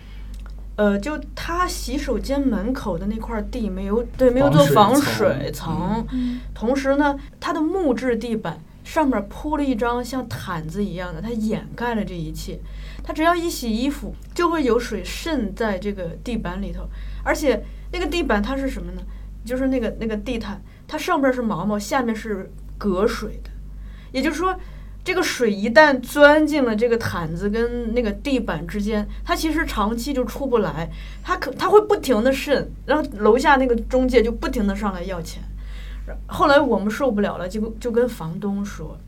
呃，就他洗手间门口的那块地没有对，没有做防防水水层层。同时呢，它的木质地板上面铺了一张像毯子一样的，它掩盖了这一切。它只要一洗衣服，就会有水渗在这个地板里头，而且那个地板它是什么呢？就是那个那个地毯，它上边是毛毛，下面是隔水的，也就是说。这个水一旦钻进了这个毯子跟那个地板之间，它其实长期就出不来，它可它会不停的渗，然后楼下那个中介就不停的上来要钱。后来我们受不了了，就就跟房东说，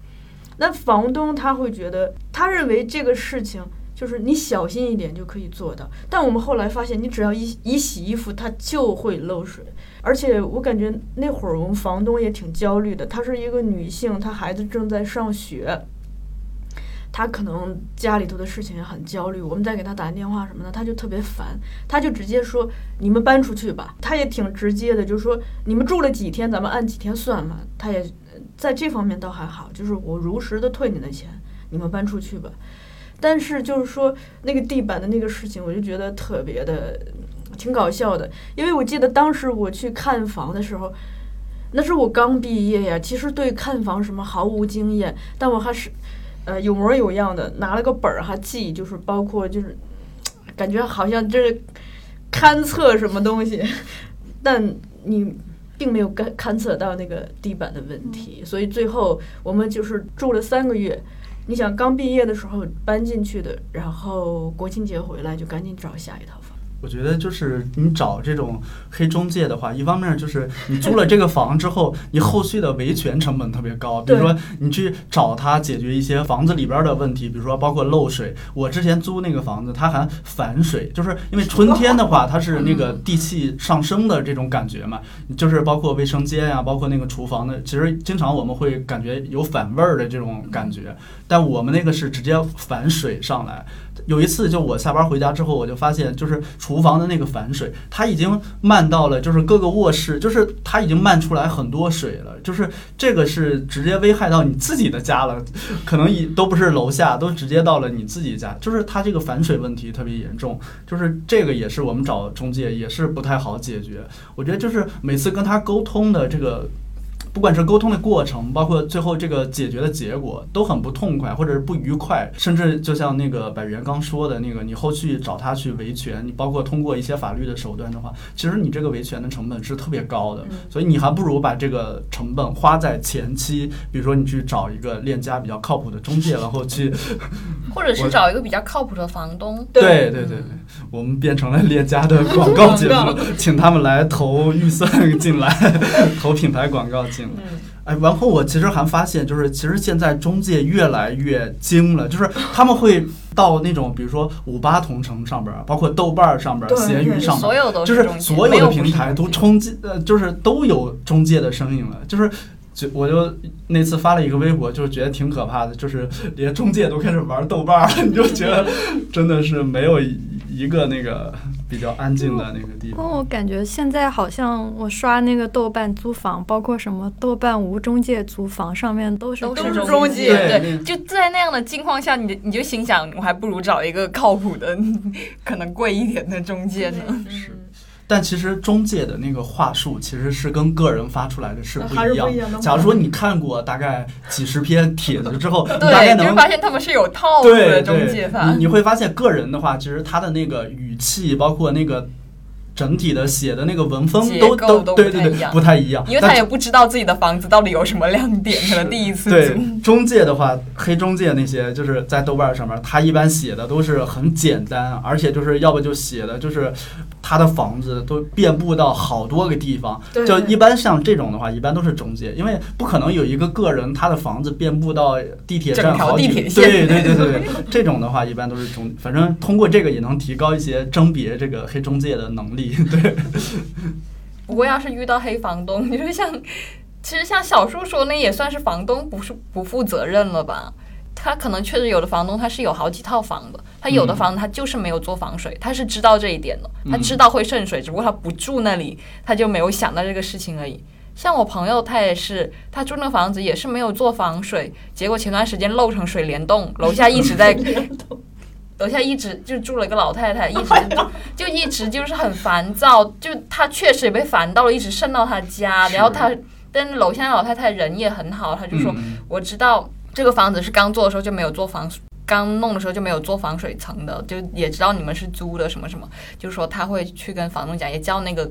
那房东他会觉得，他认为这个事情就是你小心一点就可以做到。但我们后来发现，你只要一一洗衣服，它就会漏水。而且我感觉那会儿我们房东也挺焦虑的，她是一个女性，她孩子正在上学。她可能家里头的事情也很焦虑，我们再给她打电话什么的，她就特别烦，她就直接说：“你们搬出去吧。”她也挺直接的，就是说：“你们住了几天，咱们按几天算嘛。”她也在这方面倒还好，就是我如实的退你的钱，你们搬出去吧。但是就是说那个地板的那个事情，我就觉得特别的挺搞笑的，因为我记得当时我去看房的时候。那是我刚毕业呀，其实对看房什么毫无经验，但我还是，呃，有模有样的拿了个本儿还记，就是包括就是，感觉好像这是勘测什么东西，但你并没有勘勘测到那个地板的问题，所以最后我们就是住了三个月。你想刚毕业的时候搬进去的，然后国庆节回来就赶紧找下一套房。我觉得就是你找这种黑中介的话，一方面就是你租了这个房之后，你后续的维权成本特别高。比如说你去找他解决一些房子里边的问题，比如说包括漏水。我之前租那个房子，它还反水，就是因为春天的话，它是那个地气上升的这种感觉嘛，就是包括卫生间呀，包括那个厨房的，其实经常我们会感觉有反味儿的这种感觉。但我们那个是直接反水上来。有一次，就我下班回家之后，我就发现，就是厨房的那个反水，它已经漫到了，就是各个卧室，就是它已经漫出来很多水了。就是这个是直接危害到你自己的家了，可能已都不是楼下，都直接到了你自己家。就是它这个反水问题特别严重，就是这个也是我们找中介也是不太好解决。我觉得就是每次跟他沟通的这个。不管是沟通的过程，包括最后这个解决的结果，都很不痛快，或者是不愉快，甚至就像那个百元刚说的那个，你后续找他去维权，你包括通过一些法律的手段的话，其实你这个维权的成本是特别高的，所以你还不如把这个成本花在前期，比如说你去找一个链家比较靠谱的中介，然后去，或者是找一个比较靠谱的房东。对对对对，我们变成了链家的广告节目，请他们来投预算进来，投品牌广告进。来，哎，然后我其实还发现，就是其实现在中介越来越精了，就是他们会到那种，比如说五八同城上边儿，包括豆瓣儿上边儿、对对闲鱼上边儿，所有都就是中介所有的平台都冲击，呃，就是都有中介的身影了，就是。就我就那次发了一个微博，就是觉得挺可怕的，就是连中介都开始玩豆瓣儿了，你就觉得真的是没有一一个那个比较安静的那个地方。我感觉现在好像我刷那个豆瓣租房，包括什么豆瓣无中介租房，上面都是都是是中中介对对，就在那样的境况下，你就你就心想，我还不如找一个靠谱的，可能贵一点的中介呢。是但其实中介的那个话术其实是跟个人发出来的是不一样一样的假如说你看过大概几十篇帖子之后，你大概能发现他们是有套路对的中对介。你会发现个人的话，其实他的那个语气，包括那个整体的写的那个文风结都都对对对不太一样因为他也不知道自己的房子到底有什么亮点，可能第一次对。中介的话，黑中介那些就是在豆瓣上面，他一般写的都是很简单，而且就是要不就写的就是他的房子都遍布到好多个地方。就一般像这种的话，一般都是中介，因为不可能有一个个人他的房子遍布到地铁站好几个。地铁线对对对对对，这种的话一般都是中，反正通过这个也能提高一些甄别这个黑中介的能力。对，不过要是遇到黑房东，你说像，其实像小树说，那也算是房东不是不负责任了吧？他可能确实有的房东他是有好几套房的，他有的嗯房子他就是没有做防水，他是知道这一点的，他嗯知道会渗水，只不过他不住那里，他就没有想到这个事情而已。像我朋友，他也是，他住那房子也是没有做防水，结果前段时间漏成水帘洞，楼下一直在，楼下一直就住了一个老太太，一直就一直就是很烦躁，就她确实也被烦到了，一直渗到她家，然后她，但是楼下老太太人也很好，她就说、嗯我知道这个房子是刚做的时候就没有做防水。刚弄的时候就没有做防水层的，就也知道你们是租的什么什么，就说他会去跟房东讲，也叫那个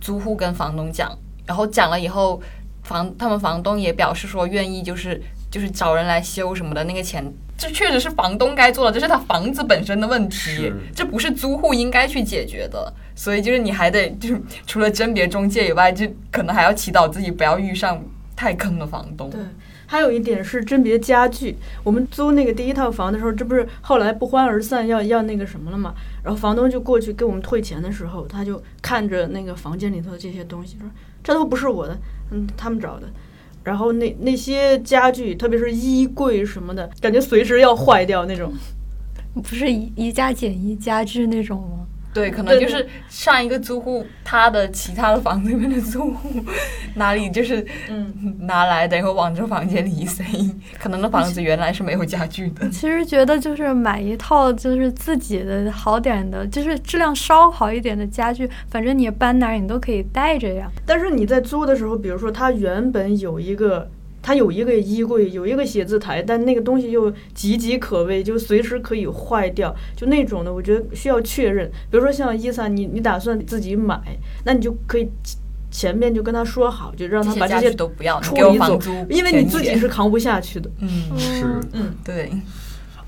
租户跟房东讲，然后讲了以后，房他们房东也表示说愿意就是就是找人来修什么的，那个钱这确实是房东该做的，这是他房子本身的问题，这不是租户应该去解决的。所以就是你还得就是 除了甄别中介以外，就可能还要祈祷自己不要遇上太坑的房东。对，还有一点是甄别家具。我们租那个第一套房的时候，这不是后来不欢而散要要那个什么了嘛？然后房东就过去给我们退钱的时候，他就看着那个房间里头的这些东西，说这都不是我的，嗯，他们找的。然后那那些家具，特别是衣柜什么的，感觉随时要坏掉那种。不是宜宜家简易家具那种吗？对，可能就是上一个租户他的其他的房子里面的租户哪里就是嗯，拿来的，然后往这房间里一塞，可能那房子原来是没有家具的。其实觉得就是买一套就是自己的好点的，就是质量稍好一点的家具，反正你搬哪儿你都可以带着呀。但是你在租的时候，比如说他原本有一个。它有一个衣柜，有一个写字台，但那个东西又岌岌可危，就随时可以坏掉，就那种的，我觉得需要确认。比如说像伊萨，你你打算自己买，那你就可以前面就跟他说好，就让他把这些都不要，你处理走给我房租，因为你自己是扛不下去的。嗯是。嗯，对，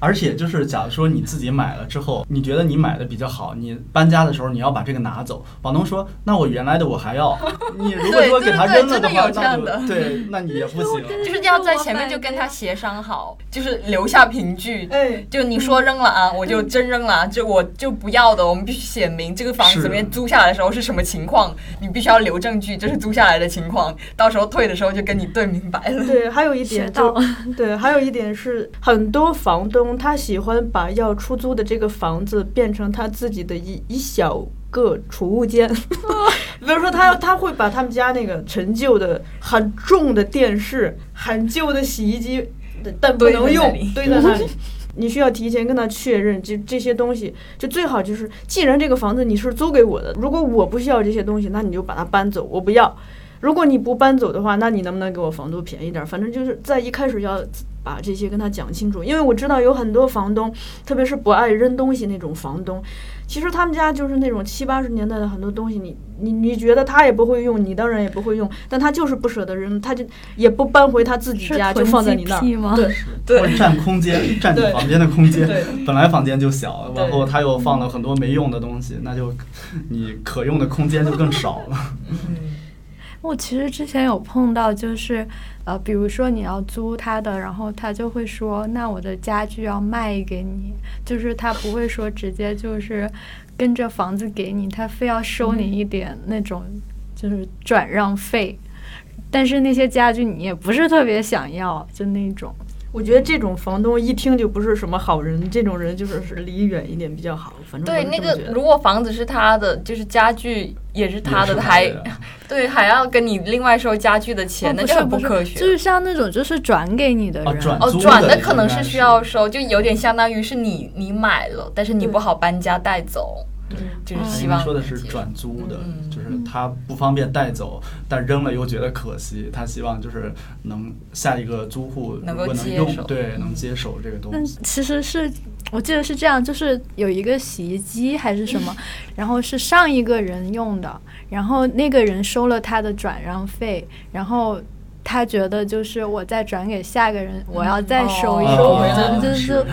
而且就是，假如说你自己买了之后，你觉得你买的比较好，你搬家的时候你要把这个拿走，房东说，那我原来的我还要。你如果说给他扔了的话，对对对的有这那就样的对，那你也不行。就是要在前面就跟他协商好，就是留下凭据。哎，就你说扔了啊，我就真扔了啊，就我就不要的，我们必须写明这个房子里面租下来的时候是什么情况，你必须要留证据，这是租下来的情况，到时候退的时候就跟你对明白了。对，还有一点就对，还有一点是，很多房东他喜欢把要出租的这个房子变成他自己的一一小个储物间。比如说他，他会把他们家那个陈旧的、很重的电视、很旧的洗衣机，但不能用里，堆在那里。你需要提前跟他确认，就这些东西，就最好就是，既然这个房子你是租给我的，如果我不需要这些东西，那你就把它搬走，我不要。如果你不搬走的话，那你能不能给我房租便宜点儿？反正就是在一开始要把这些跟他讲清楚，因为我知道有很多房东，特别是不爱扔东西那种房东，其实他们家就是那种七八十年代的很多东西，你你你觉得他也不会用，你当然也不会用，但他就是不舍得扔，他就也不搬回他自己家，就放在你那儿。积癖吗？对占空间，占你房间的空间对。本来房间就小，然后他又放了很多没用的东西，那就你可用的空间就更少了。我其实之前有碰到，就是呃，比如说你要租他的，然后他就会说，那我的家具要卖给你，就是他不会说直接就是跟着房子给你，他非要收你一点那种就是转让费，但是那些家具你也不是特别想要，就那种。我觉得这种房东一听就不是什么好人，这种人就是是离远一点比较好。反正对，那个如果房子是他的，就是家具也是他的，他还对还要跟你另外收家具的钱，哦那就很不科学。就是像那种就是转给你的人，哦转哦，转的的可能是需要收，就有点相当于是你你买了，但是你不好搬家带走，就是希望说的是转租的，嗯就是他不方便带走，但扔了又觉得可惜，他希望就是能下一个租户能够能接受，用对，能接手这个东但西。其实是我记得是这样，就是有一个洗衣机还是什么，然后是上一个人用的，然后那个人收了他的转让费，然后他觉得就是我再转给下一个人，我要再收一笔，收回来就是就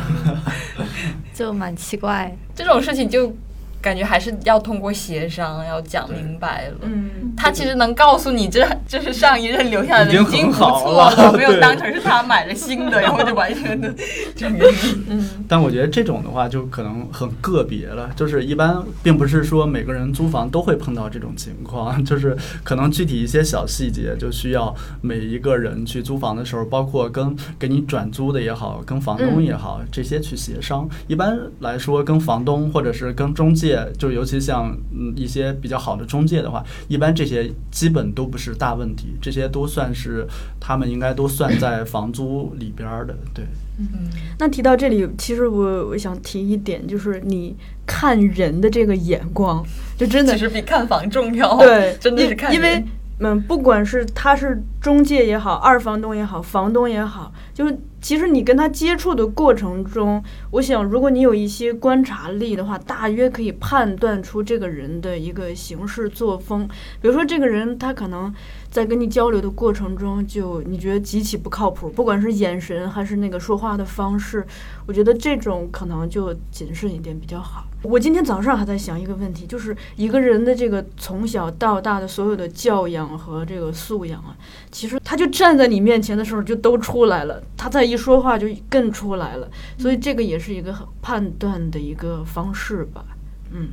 就蛮奇怪。这种事情就感觉还是要通过协商，要讲明白了。嗯，他其实能告诉你这这是上一任留下来的，已经很不好错了没有当成是他买了新的，然后就完全的这个。但我觉得这种的话就可能很个别了，就是一般并不是说每个人租房都会碰到这种情况，就是可能具体一些小细节就需要每一个人去租房的时候，包括跟给你转租的也好，跟房东也好，这些去协商。一般来说，跟房东或者是跟中介，就尤其像嗯一些比较好的中介的话，一般这些基本都不是大问题，这些都算是他们应该都算在房租里边儿的，对。嗯那提到这里，其实我我想提一点，就是你看人的这个眼光，就真的其实比看房重要，对，真的是看因为人嗯，不管是他是中介也好，二房东也好，房东也好，就是其实你跟他接触的过程中，我想如果你有一些观察力的话，大约可以判断出这个人的一个行事作风。比如说，这个人他可能在跟你交流的过程中，就你觉得极其不靠谱，不管是眼神还是那个说话的方式，我觉得这种可能就谨慎一点比较好。我今天早上还在想一个问题，就是一个人的这个从小到大的所有的教养和这个素养啊，其实他就站在你面前的时候就都出来了，他再一说话就更出来了，所以这个也是一个很判断的一个方式吧，嗯，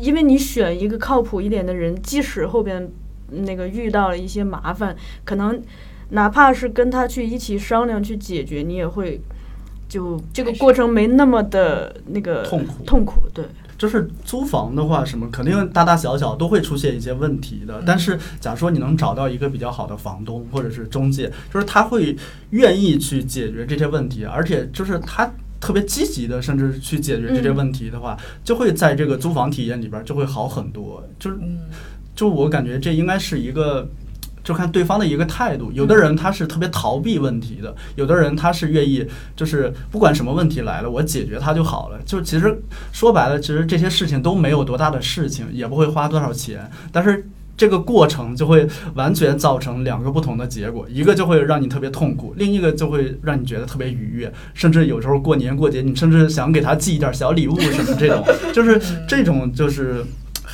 因为你选一个靠谱一点的人，即使后边那个遇到了一些麻烦，可能哪怕是跟他去一起商量去解决，你也会就这个过程没那么的那个痛苦痛苦，对，就是租房的话，什么肯定大大小小都会出现一些问题的。但是，假如说你能找到一个比较好的房东或者是中介，就是他会愿意去解决这些问题，而且就是他特别积极的，甚至去解决这些问题的话，就会在这个租房体验里边就会好很多。就是，就我感觉这应该是一个。就看对方的一个态度，有的人他是特别逃避问题的，有的人他是愿意，就是不管什么问题来了，我解决它就好了。就其实说白了，其实这些事情都没有多大的事情，也不会花多少钱，但是这个过程就会完全造成两个不同的结果，一个就会让你特别痛苦，另一个就会让你觉得特别愉悦，甚至有时候过年过节，你甚至想给他寄一点小礼物什么这种，就是这种就是。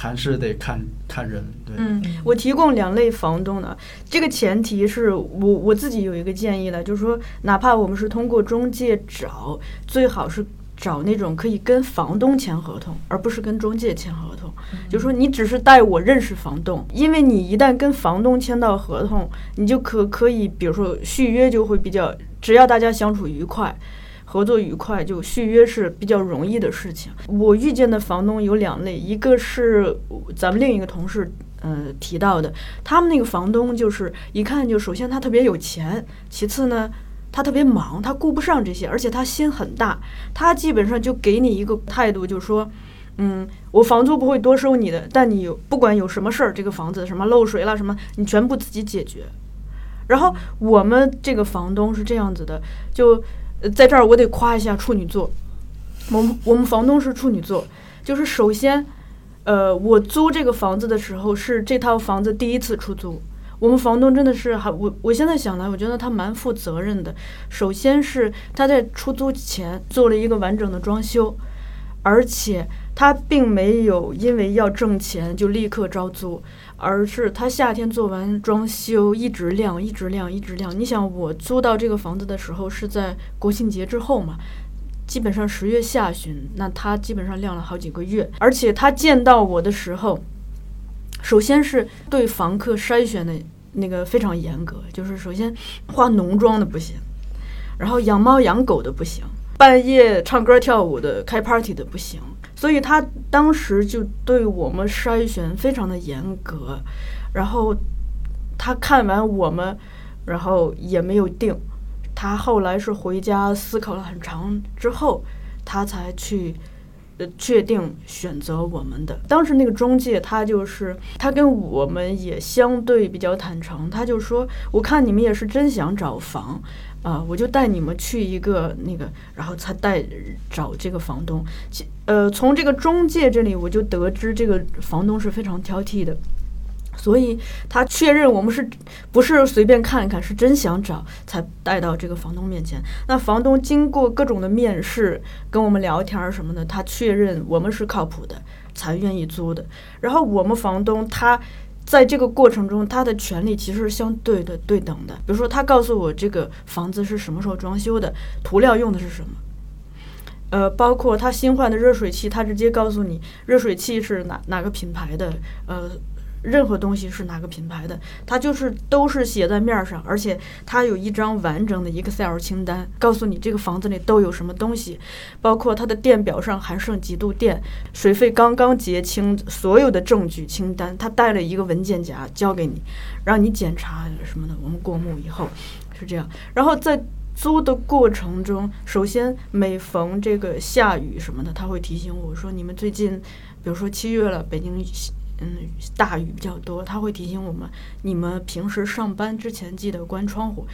还是得看看人，对。嗯，我提供两类房东的，这个前提是我我自己有一个建议了，就是说，哪怕我们是通过中介找，最好是找那种可以跟房东签合同，而不是跟中介签合同。就是说，你只是带我认识房东，因为你一旦跟房东签到合同，你就可可以，比如说续约就会比较，只要大家相处愉快。合作愉快就续约是比较容易的事情。我遇见的房东有两类，一个是咱们另一个同事呃提到的，他们那个房东就是一看就首先他特别有钱，其次呢他特别忙，他顾不上这些，而且他心很大，他基本上就给你一个态度，就说，嗯，我房租不会多收你的，但你不管有什么事儿，这个房子什么漏水了什么，你全部自己解决。然后我们这个房东是这样子的，就。在这儿我得夸一下处女座，我们我们房东是处女座，就是首先，呃，我租这个房子的时候是这套房子第一次出租，我们房东真的是还我我现在想来，我觉得他蛮负责任的。首先是他在出租前做了一个完整的装修，而且他并没有因为要挣钱就立刻招租。而是他夏天做完装修，一直亮，一直亮，一直亮。你想，我租到这个房子的时候是在国庆节之后嘛，基本上十月下旬，那他基本上亮了好几个月。而且他见到我的时候，首先是对房客筛选的那个非常严格，就是首先化浓妆的不行，然后养猫养狗的不行，半夜唱歌跳舞的、开 party 的不行。所以他当时就对我们筛选非常的严格，然后他看完我们，然后也没有定，他后来是回家思考了很长之后，他才去呃确定选择我们的。当时那个中介他就是他跟我们也相对比较坦诚，他就说我看你们也是真想找房。啊，我就带你们去一个那个，然后才带找这个房东。呃，从这个中介这里，我就得知这个房东是非常挑剔的，所以他确认我们是不是随便看看，是真想找，才带到这个房东面前。那房东经过各种的面试，跟我们聊天什么的，他确认我们是靠谱的，才愿意租的。然后我们房东他。在这个过程中，他的权利其实是相对的、对等的。比如说，他告诉我这个房子是什么时候装修的，涂料用的是什么，呃，包括他新换的热水器，他直接告诉你热水器是哪哪个品牌的，呃。任何东西是哪个品牌的，它就是都是写在面上，而且它有一张完整的 Excel 清单，告诉你这个房子里都有什么东西，包括它的电表上还剩几度电，水费刚刚结清，所有的证据清单，他带了一个文件夹交给你，让你检查什么的。我们过目以后是这样，然后在租的过程中，首先每逢这个下雨什么的，他会提醒我说，你们最近，比如说七月了，北京。嗯，大雨比较多，他会提醒我们，你们平时上班之前记得关窗户。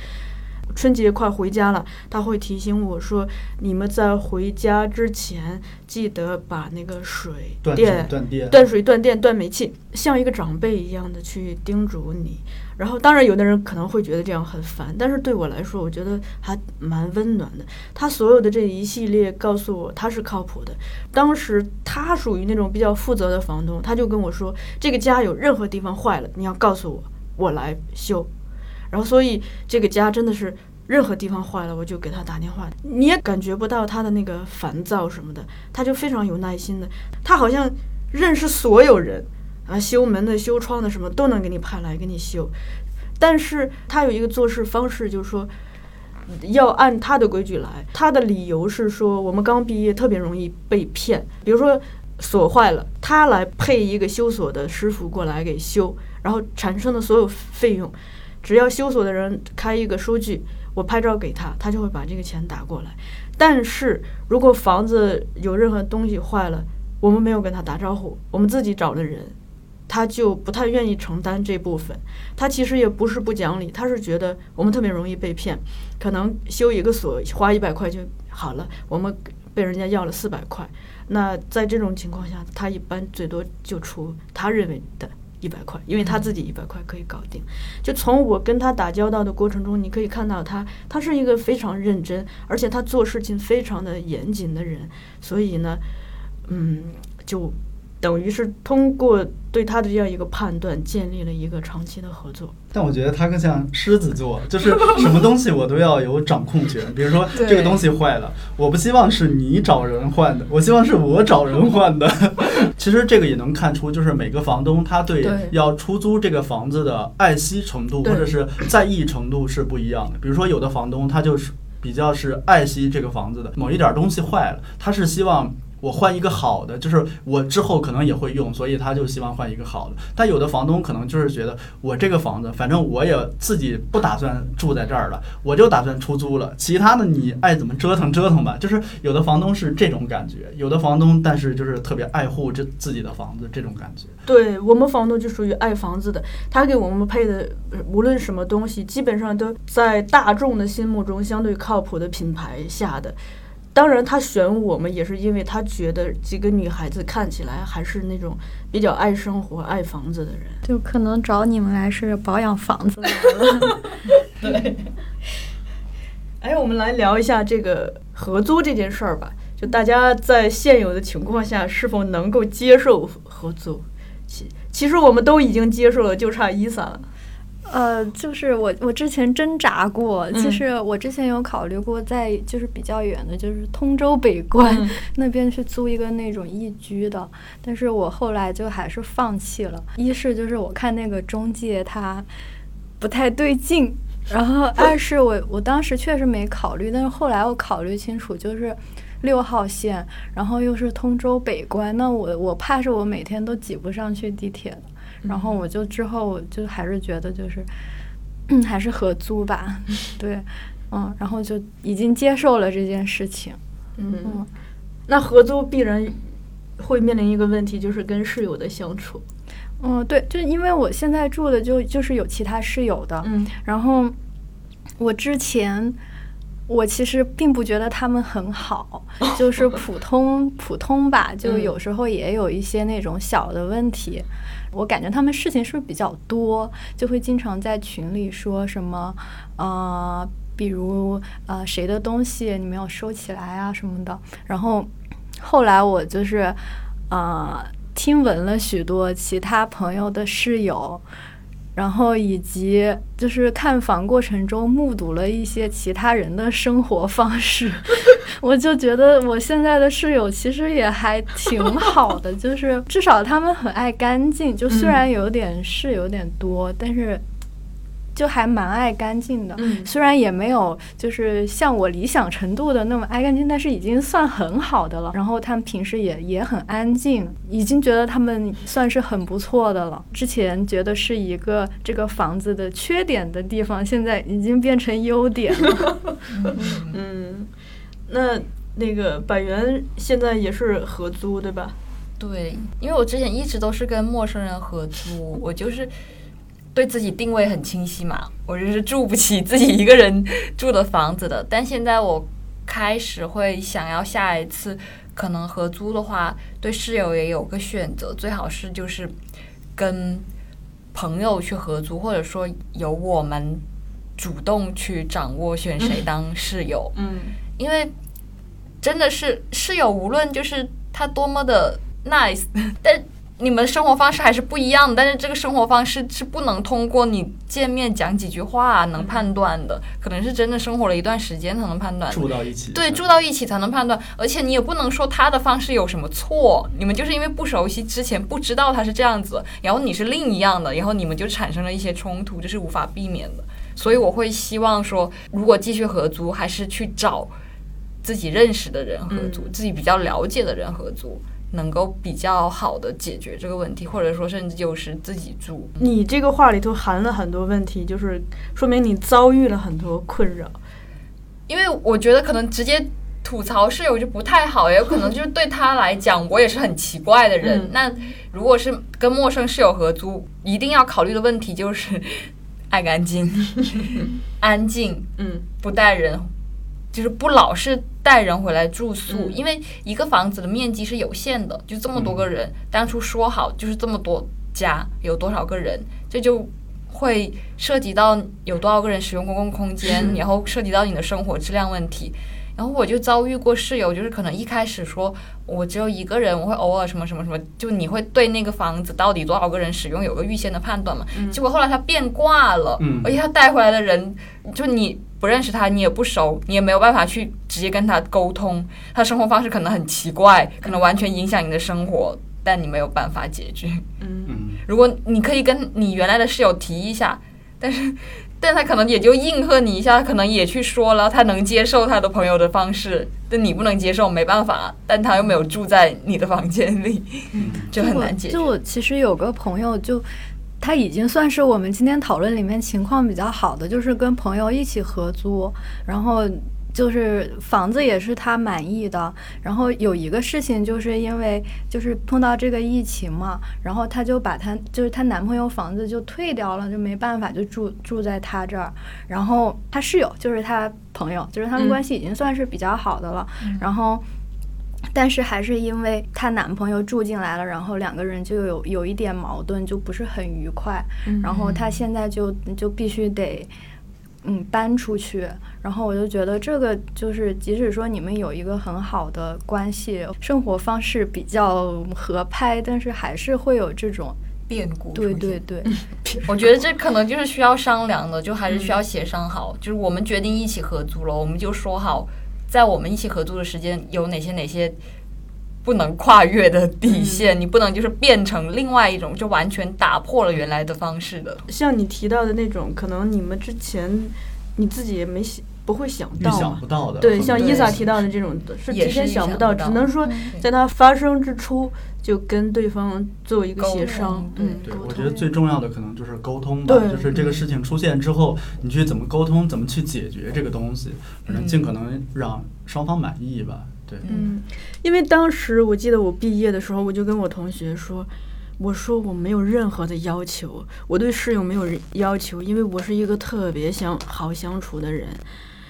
春节快回家了，他会提醒我说，你们在回家之前记得把那个水电断电、断水、断电、断煤气，像一个长辈一样的去叮嘱你。然后，当然，有的人可能会觉得这样很烦，但是对我来说，我觉得还蛮温暖的。他所有的这一系列告诉我他是靠谱的。当时他属于那种比较负责的房东，他就跟我说，这个家有任何地方坏了，你要告诉我，我来修。然后，所以这个家真的是任何地方坏了，我就给他打电话，你也感觉不到他的那个烦躁什么的，他就非常有耐心的，他好像认识所有人。啊，修门的、修窗的，什么都能给你派来给你修，但是他有一个做事方式，就是说要按他的规矩来。他的理由是说，我们刚毕业，特别容易被骗。比如说，锁坏了，他来配一个修锁的师傅过来给修，然后产生的所有费用，只要修锁的人开一个收据，我拍照给他，他就会把这个钱打过来。但是如果房子有任何东西坏了，我们没有跟他打招呼，我们自己找的人，他就不太愿意承担这部分。他其实也不是不讲理，他是觉得我们特别容易被骗，可能修一个锁花一百块就好了，我们被人家要了四百块。那在这种情况下，他一般最多就出他认为的一百块，因为他自己一百块可以搞定。就从我跟他打交道的过程中，你可以看到他，他是一个非常认真，而且他做事情非常的严谨的人。所以呢，嗯，就等于是通过对他的这样一个判断，建立了一个长期的合作。但我觉得他更像狮子座，就是 什么东西我都要有掌控权。比如说这个东西坏了，我不希望是你找人换的，我希望是我找人换的。其实这个也能看出，就是每个房东他对对要出租这个房子的爱惜程度或者是在意程度是不一样的。比如说有的房东他就是比较是爱惜这个房子的，某一点东西坏了，他是希望。我换一个好的，就是我之后可能也会用，所以他就希望换一个好的。但有的房东可能就是觉得我这个房子，反正我也自己不打算住在这儿了，我就打算出租了，其他的你爱怎么折腾折腾吧。就是有的房东是这种感觉，有的房东但是就是特别爱护这自己的房子这种感觉。对我们房东就属于爱房子的，他给我们配的无论什么东西，基本上都在大众的心目中相对靠谱的品牌下的。当然，他选我们也是因为他觉得几个女孩子看起来还是那种比较爱生活、爱房子的人。就可能找你们来是保养房子来了。对。哎，我们来聊一下这个合租这件事儿吧。就大家在现有的情况下是否能够接受合租？其其实我们都已经接受了，就差伊萨了。呃，就是我我之前挣扎过，嗯其实我之前有考虑过在就是比较远的，就是通州北关、嗯 那边去租一个那种一居的，但是我后来就还是放弃了。一是就是我看那个中介他不太对劲，然后 二是我我当时确实没考虑，但是后来我考虑清楚，就是。六号线，然后又是通州北关，那我我怕是我每天都挤不上去地铁了。然后我就之后我就还是觉得就是，嗯，还是合租吧，对，嗯，然后就已经接受了这件事情，嗯嗯，那合租必然会面临一个问题，就是跟室友的相处。嗯，对，就因为我现在住的就就是有其他室友的，嗯然后我之前。我其实并不觉得他们很好，就是普通普通吧，就嗯有时候也有一些那种小的问题。我感觉他们事情是不是比较多，就会经常在群里说什么，呃，比如呃谁的东西你没有收起来啊什么的。然后后来我就是呃听闻了许多其他朋友的室友。然后以及就是看房过程中目睹了一些其他人的生活方式，我就觉得我现在的室友其实也还挺好的，就是至少他们很爱干净，就虽然有点事有点多，但是就还蛮爱干净的。嗯虽然也没有就是像我理想程度的那么爱干净，但是已经算很好的了。然后他们平时也也很安静，已经觉得他们算是很不错的了。之前觉得是一个这个房子的缺点的地方，现在已经变成优点了。嗯，那那个百元现在也是合租对吧？对，因为我之前一直都是跟陌生人合租，我就是对自己定位很清晰嘛，我就是住不起自己一个人住的房子的。但现在我开始会想要下一次可能合租的话，对室友也有个选择，最好是就是跟朋友去合租，或者说由我们主动去掌握选谁当室友。嗯因为真的是室友，无论就是他多么的 nice，但你们生活方式还是不一样的。但是这个生活方式是不能通过你见面讲几句话能判断的，可能是真的生活了一段时间才能判断。住到一起，对，住到一起才能判断，而且你也不能说他的方式有什么错，你们就是因为不熟悉，之前不知道他是这样子，然后你是另一样的，然后你们就产生了一些冲突，这是无法避免的。所以我会希望说，如果继续合租，还是去找自己认识的人合租，嗯自己比较了解的人合租，能够比较好的解决这个问题，或者说甚至就是自己住。你这个话里头含了很多问题，就是说明你遭遇了很多困扰。因为我觉得可能直接吐槽室友就不太好，也有可能就是对他来讲，我也是很奇怪的人。嗯那如果是跟陌生室友合租，一定要考虑的问题就是爱干净、安静，嗯不带人，就是不老是带人回来住宿，嗯因为一个房子的面积是有限的，就这么多个人，当初说好就是这么多家，有多少个人，这就会涉及到有多少个人使用公共空间，然后涉及到你的生活质量问题。然后我就遭遇过室友，就是可能一开始说我只有一个人，我会偶尔什么什么什么，就你会对那个房子到底多少个人使用有个预先的判断嘛。结果后来他变卦了，嗯而且他带回来的人，就你不认识他，你也不熟，你也没有办法去直接跟他沟通，他生活方式可能很奇怪，可能完全影响你的生活，但你没有办法解决。嗯嗯，如果你可以跟你原来的室友提一下，但是，但他可能也就应和你一下，可能也去说了，他能接受他的朋友的方式，但你不能接受，没办法，但他又没有住在你的房间里，就很难解决。就我其实有个朋友就。他已经算是我们今天讨论里面情况比较好的，就是跟朋友一起合租，然后就是房子也是他满意的。然后有一个事情，就是因为就是碰到这个疫情嘛，然后他就把他就是她男朋友房子就退掉了，就没办法就住住在他这儿。然后他室友就是他朋友，就是他们嗯关系已经算是比较好的了。然后。但是还是因为她男朋友住进来了，然后两个人就有有一点矛盾，就不是很愉快。嗯然后她现在就就必须得嗯搬出去。然后我就觉得这个就是，即使说你们有一个很好的关系，生活方式比较合拍，但是还是会有这种变故对对对，我觉得这可能就是需要商量的，就还是需要协商好。就是我们决定一起合租了，我们就说好，在我们一起合租的时间有哪些哪些不能跨越的底线，你不能就是变成另外一种就完全打破了原来的方式的。像你提到的那种，可能你们之前你自己也没想不会想到嘛想不。到的。对，像伊萨提到的这种，是提前想不到，只能说在它发生之初就跟对方做一个协商。对嗯，对，我觉得最重要的可能就是沟通吧，就是这个事情出现之后，你去怎么沟通，怎么去解决这个东西，反正尽可能让双方满意吧。对，嗯，因为当时我记得我毕业的时候，我就跟我同学说，我说我没有任何的要求，我对室友没有要求，因为我是一个特别相好相处的人，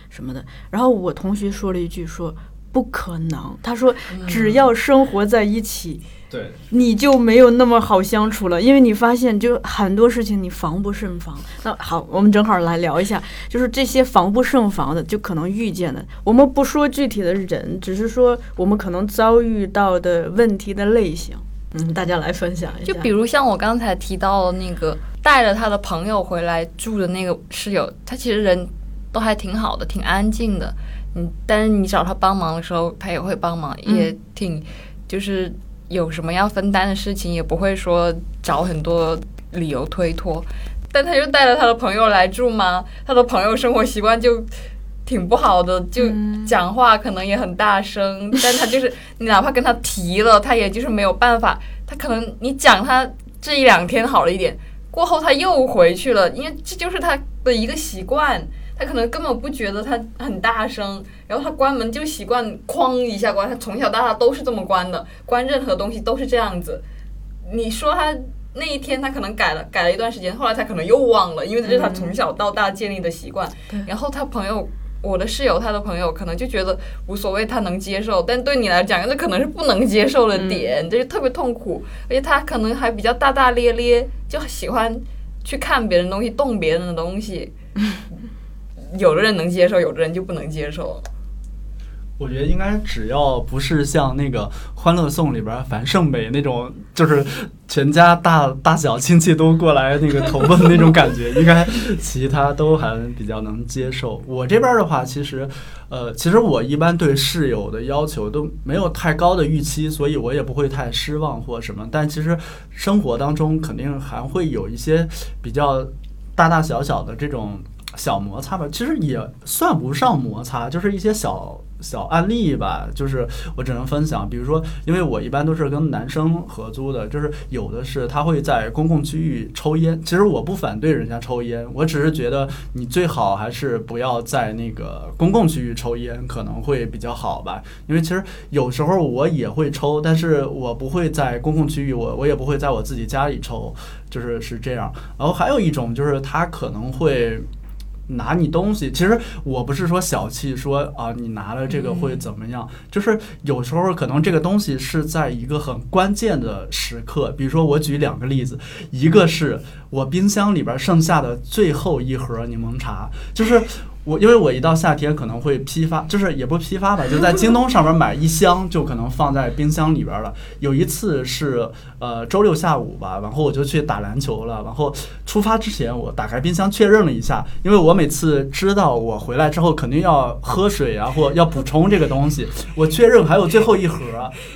什么的。然后我同学说了一句说。不可能，他说只要生活在一起，对，你就没有那么好相处了，因为你发现就很多事情你防不胜防。那好，我们正好来聊一下，就是这些防不胜防的，就可能遇见的。我们不说具体的人，只是说我们可能遭遇到的问题的类型。嗯，大家来分享一下。就比如像我刚才提到的那个带着他的朋友回来住的那个室友，他其实人都还挺好的，挺安静的。嗯，但是你找他帮忙的时候，他也会帮忙，嗯也挺就是有什么要分担的事情，也不会说找很多理由推脱。但他就带了他的朋友来住嘛，他的朋友生活习惯就挺不好的，就嗯讲话可能也很大声，但他就是你哪怕跟他提了，他也就是没有办法，他可能你讲他这一两天好了一点，过后他又回去了，因为这就是他的一个习惯。他可能根本不觉得他很大声，然后他关门就习惯哐一下关，他从小到大都是这么关的，关任何东西都是这样子。你说他那一天他可能改了改了一段时间，后来他可能又忘了，因为这是他从小到大建立的习惯。然后他朋友，我的室友他的朋友可能就觉得无所谓，他能接受，但对你来讲，这可能是不能接受的点，这就特别痛苦。而且他可能还比较大大咧咧，就喜欢去看别人东西，动别人的东西。有的人能接受，有的人就不能接受。我觉得应该只要不是像那个《欢乐颂》里边樊胜美那种，就是全家大大小亲戚都过来那个投奔那种感觉，应该其他都还比较能接受。我这边的话，其实，呃，其实我一般对室友的要求都没有太高的预期，所以我也不会太失望或什么。但其实生活当中肯定还会有一些比较大大小小的这种。小摩擦吧，其实也算不上摩擦，就是一些小小案例吧。就是我只能分享，比如说，因为我一般都是跟男生合租的，就是有的是他会在公共区域抽烟。其实我不反对人家抽烟，我只是觉得你最好还是不要在那个公共区域抽烟，可能会比较好吧。因为其实有时候我也会抽，但是我不会在公共区域，我我也不会在我自己家里抽，就是是这样。然后还有一种就是他可能会。拿你东西，其实我不是说小气，说啊你拿了这个会怎么样？就是有时候可能这个东西是在一个很关键的时刻，比如说我举两个例子，一个是我冰箱里边剩下的最后一盒柠檬茶，就是。我因为我一到夏天可能会批发，就是也不批发吧，就在京东上面买一箱，就可能放在冰箱里边了。有一次是呃周六下午吧，然后我就去打篮球了，然后出发之前我打开冰箱确认了一下，因为我每次知道我回来之后肯定要喝水啊，或要补充这个东西，我确认还有最后一盒，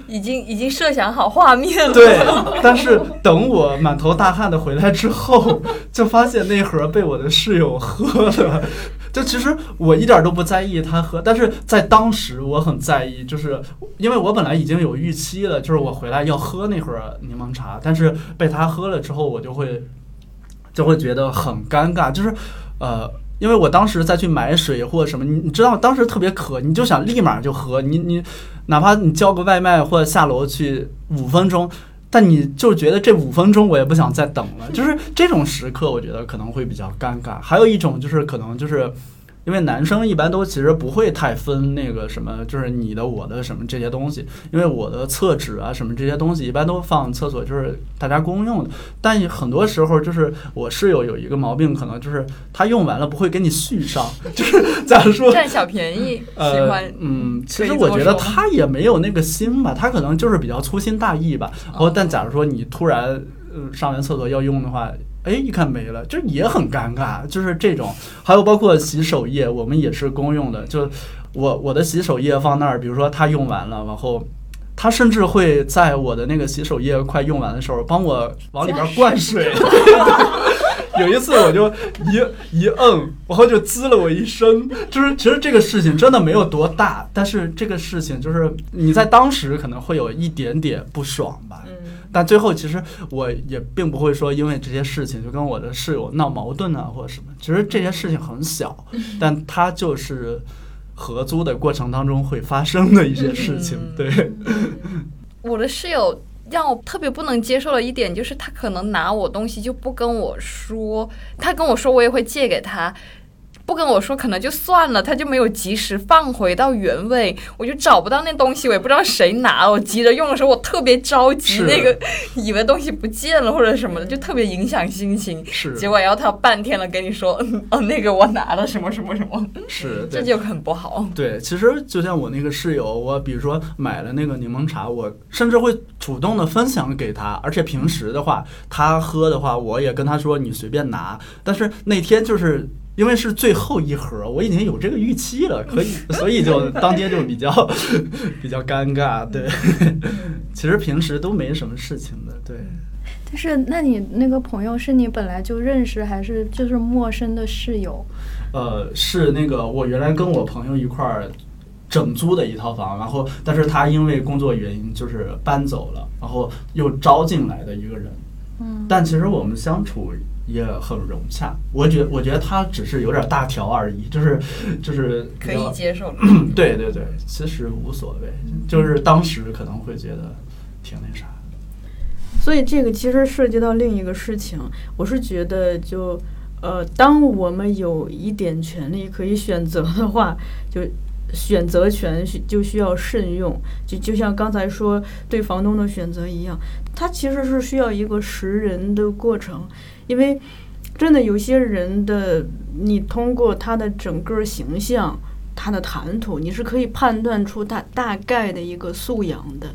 已经已经设想好画面了。对，但是等我满头大汗的回来之后，就发现那盒被我的室友喝了。就其实我一点都不在意他喝，但是在当时我很在意，就是因为我本来已经有预期了，就是我回来要喝那会儿柠檬茶，但是被他喝了之后，我就会就会觉得很尴尬，就是呃，因为我当时再去买水或者什么，你你知道当时特别渴，你就想立马就喝，你你哪怕你叫个外卖或者下楼去五分钟。但你就觉得这五分钟我也不想再等了，就是这种时刻，我觉得可能会比较尴尬。还有一种就是可能就是。因为男生一般都其实不会太分那个什么，就是你的、我的什么这些东西。因为我的厕纸啊什么这些东西一般都放厕所，就是大家公用的。但很多时候就是我室友有一个毛病，可能就是他用完了不会给你续上，就是假如说占小便宜，喜欢嗯，其实我觉得他也没有那个心吧，他可能就是比较粗心大意吧。然后但假如说你突然呃上完厕所要用的话。哎，一看没了，就也很尴尬，就是这种。还有包括洗手液，我们也是公用的。就我我的洗手液放那儿，比如说他用完了，然后他甚至会在我的那个洗手液快用完的时候，帮我往里边灌水。有一次我就一一摁，然后就滋了我一身。就是其实这个事情真的没有多大，但是这个事情就是你在当时可能会有一点点不爽吧。但最后其实我也并不会说因为这些事情就跟我的室友闹矛盾啊或者什么，其实这些事情很小，但它就是合租的过程当中会发生的一些事情。对，我的室友让我特别不能接受的一点就是他可能拿我东西就不跟我说，他跟我说我也会借给他。不跟我说可能就算了，他就没有及时放回到原位，我就找不到那东西，我也不知道谁拿了。我急着用的时候，我特别着急，那个以为东西不见了或者什么的，就特别影响心情。是，结果要他半天了跟你说，哦，那个我拿了什么什么什么，是，这就很不好。对，其实就像我那个室友，我比如说买了那个柠檬茶，我甚至会主动的分享给他，而且平时的话，他喝的话，我也跟他说你随便拿。但是那天就是。因为是最后一盒，我已经有这个预期了，可以，所以就当天就比较 比较尴尬。对，其实平时都没什么事情的。对。但是，那你那个朋友是你本来就认识，还是就是陌生的室友？呃，是那个我原来跟我朋友一块儿整租的一套房，然后，但是他因为工作原因就是搬走了，然后又招进来的一个人。嗯。但其实我们相处。也很融洽，我觉我觉得他只是有点大条而已，就是就是可以接受。对对对，其实无所谓，就是当时可能会觉得挺那啥。所以这个其实涉及到另一个事情，我是觉得就呃，当我们有一点权利可以选择的话，就选择权就需要慎用，就就像刚才说对房东的选择一样，它其实是需要一个识人的过程。因为真的有些人的，你通过他的整个形象、他的谈吐，你是可以判断出他大概的一个素养的。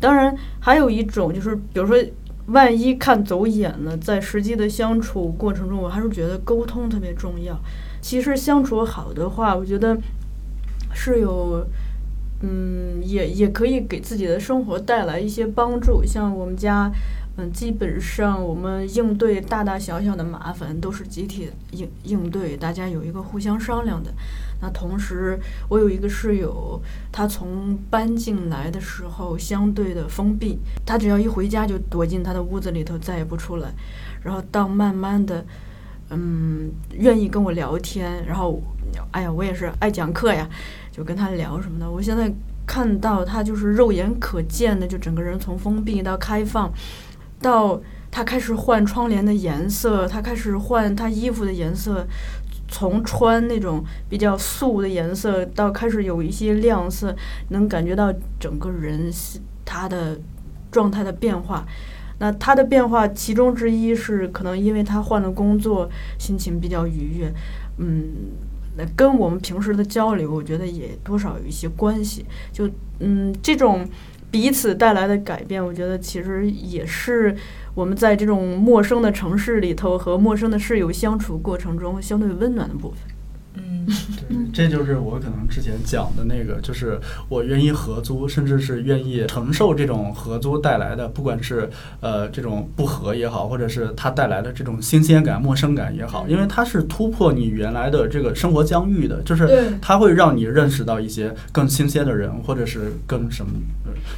当然，还有一种就是，比如说，万一看走眼了，在实际的相处过程中，我还是觉得沟通特别重要。其实相处好的话，我觉得是有，嗯，也也可以给自己的生活带来一些帮助。像我们家。嗯，基本上我们应对大大小小的麻烦都是集体应应对，大家有一个互相商量的。那同时，我有一个室友，他从搬进来的时候相对的封闭，他只要一回家就躲进他的屋子里头，再也不出来。然后到慢慢的，嗯，愿意跟我聊天，然后，哎呀，我也是爱讲课呀，就跟他聊什么的。我现在看到他就是肉眼可见的，就整个人从封闭到开放，到他开始换窗帘的颜色，他开始换他衣服的颜色。从穿那种比较素的颜色，到开始有一些亮色，能感觉到整个人他的状态的变化。那他的变化，其中之一是可能因为他换了工作，心情比较愉悦。嗯，那跟我们平时的交流，我觉得也多少有一些关系。就嗯，这种彼此带来的改变，我觉得其实也是。我们在这种陌生的城市里头和陌生的室友相处过程中，相对温暖的部分。嗯，对，这就是我可能之前讲的那个，就是我愿意合租，甚至是愿意承受这种合租带来的，不管是呃这种不和也好，或者是它带来的这种新鲜感、陌生感也好，因为它是突破你原来的这个生活疆域的，就是它会让你认识到一些更新鲜的人，或者是更什么。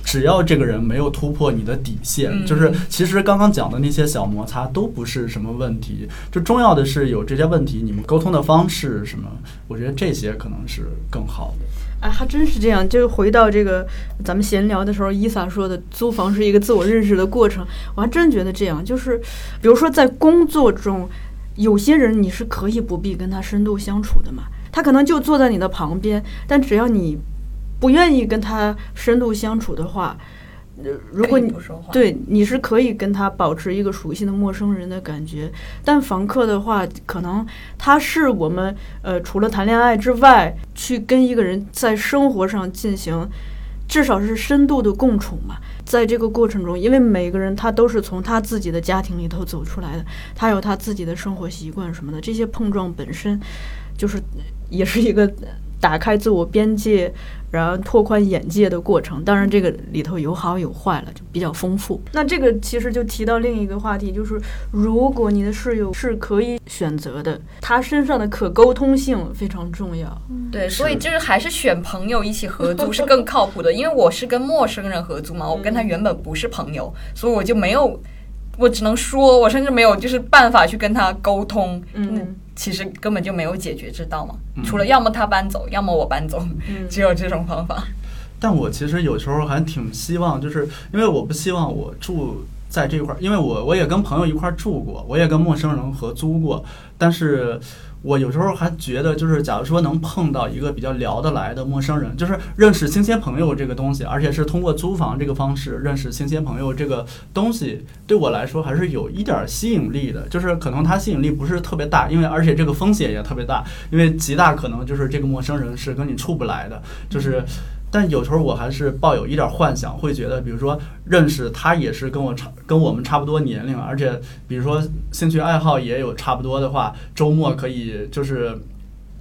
只要这个人没有突破你的底线，就是其实刚刚讲的那些小摩擦都不是什么问题。就重要的是有这些问题，你们沟通的方式什么，我觉得这些可能是更好的。哎，还真是这样。就回到这个咱们闲聊的时候，伊萨说的租房是一个自我认识的过程，我还真觉得这样。就是比如说在工作中，有些人你是可以不必跟他深度相处的嘛，他可能就坐在你的旁边，但只要你。不愿意跟他深度相处的话，如果你对你是可以跟他保持一个熟悉的陌生人的感觉，但房客的话，可能他是我们呃除了谈恋爱之外，去跟一个人在生活上进行至少是深度的共处嘛。在这个过程中，因为每个人他都是从他自己的家庭里头走出来的，他有他自己的生活习惯什么的，这些碰撞本身就是也是一个打开自我边界。然后拓宽眼界的过程，当然这个里头有好有坏了，就比较丰富。那这个其实就提到另一个话题，就是如果你的室友是可以选择的，他身上的可沟通性非常重要。对，所以就是还是选朋友一起合租是更靠谱的，因为我是跟陌生人合租嘛，我跟他原本不是朋友，所以我就没有，我只能说，我甚至没有就是办法去跟他沟通。嗯。其实根本就没有解决之道嘛，除了要么他搬走，要么我搬走，只有这种方法。但我其实有时候还挺希望，就是因为我不希望我住在这块儿，因为我我也跟朋友一块儿住过，我也跟陌生人合租过，但是。我有时候还觉得，就是假如说能碰到一个比较聊得来的陌生人，就是认识新鲜朋友这个东西，而且是通过租房这个方式认识新鲜朋友这个东西，对我来说还是有一点吸引力的。就是可能它吸引力不是特别大，因为而且这个风险也特别大，因为极大可能就是这个陌生人是跟你处不来的，就是。但有时候我还是抱有一点幻想，会觉得，比如说认识他也是跟我差跟我们差不多年龄，而且比如说兴趣爱好也有差不多的话，周末可以就是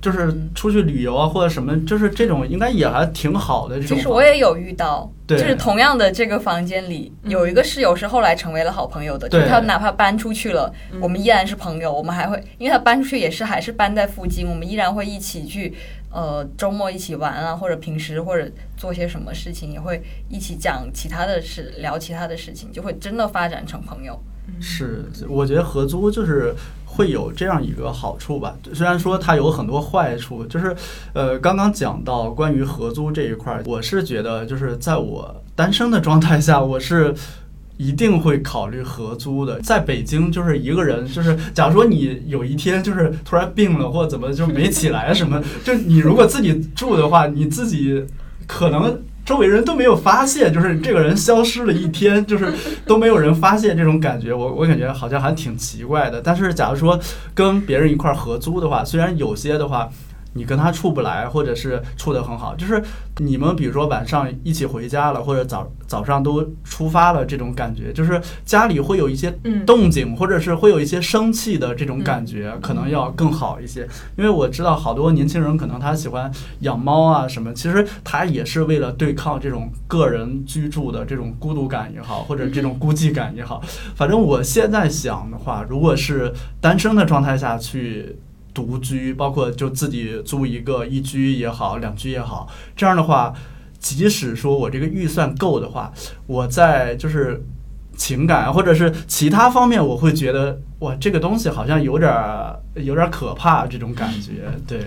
就是出去旅游啊，或者什么，就是这种应该也还挺好的。这种其实我也有遇到，就是同样的这个房间里有一个室友是后来成为了好朋友的，就是他哪怕搬出去了，我们依然是朋友，我们还会因为他搬出去也是还是搬在附近，我们依然会一起去。呃，周末一起玩啊，或者平时或者做些什么事情，也会一起讲其他的事，聊其他的事情，就会真的发展成朋友。是，我觉得合租就是会有这样一个好处吧。虽然说它有很多坏处，就是呃，刚刚讲到关于合租这一块，我是觉得就是在我单身的状态下，我是。一定会考虑合租的。在北京，就是一个人，就是假如说你有一天就是突然病了，或怎么就没起来什么，就你如果自己住的话，你自己可能周围人都没有发现，就是这个人消失了一天，就是都没有人发现这种感觉。我我感觉好像还挺奇怪的。但是假如说跟别人一块儿合租的话，虽然有些的话。你跟他处不来，或者是处得很好，就是你们比如说晚上一起回家了，或者早早上都出发了，这种感觉，就是家里会有一些嗯动静，或者是会有一些生气的这种感觉，可能要更好一些。因为我知道好多年轻人可能他喜欢养猫啊什么，其实他也是为了对抗这种个人居住的这种孤独感也好，或者这种孤寂感也好。反正我现在想的话，如果是单身的状态下去。独居，包括就自己租一个一居也好，两居也好，这样的话，即使说我这个预算够的话，我在就是情感或者是其他方面，我会觉得哇，这个东西好像有点儿有点儿可怕这种感觉。对，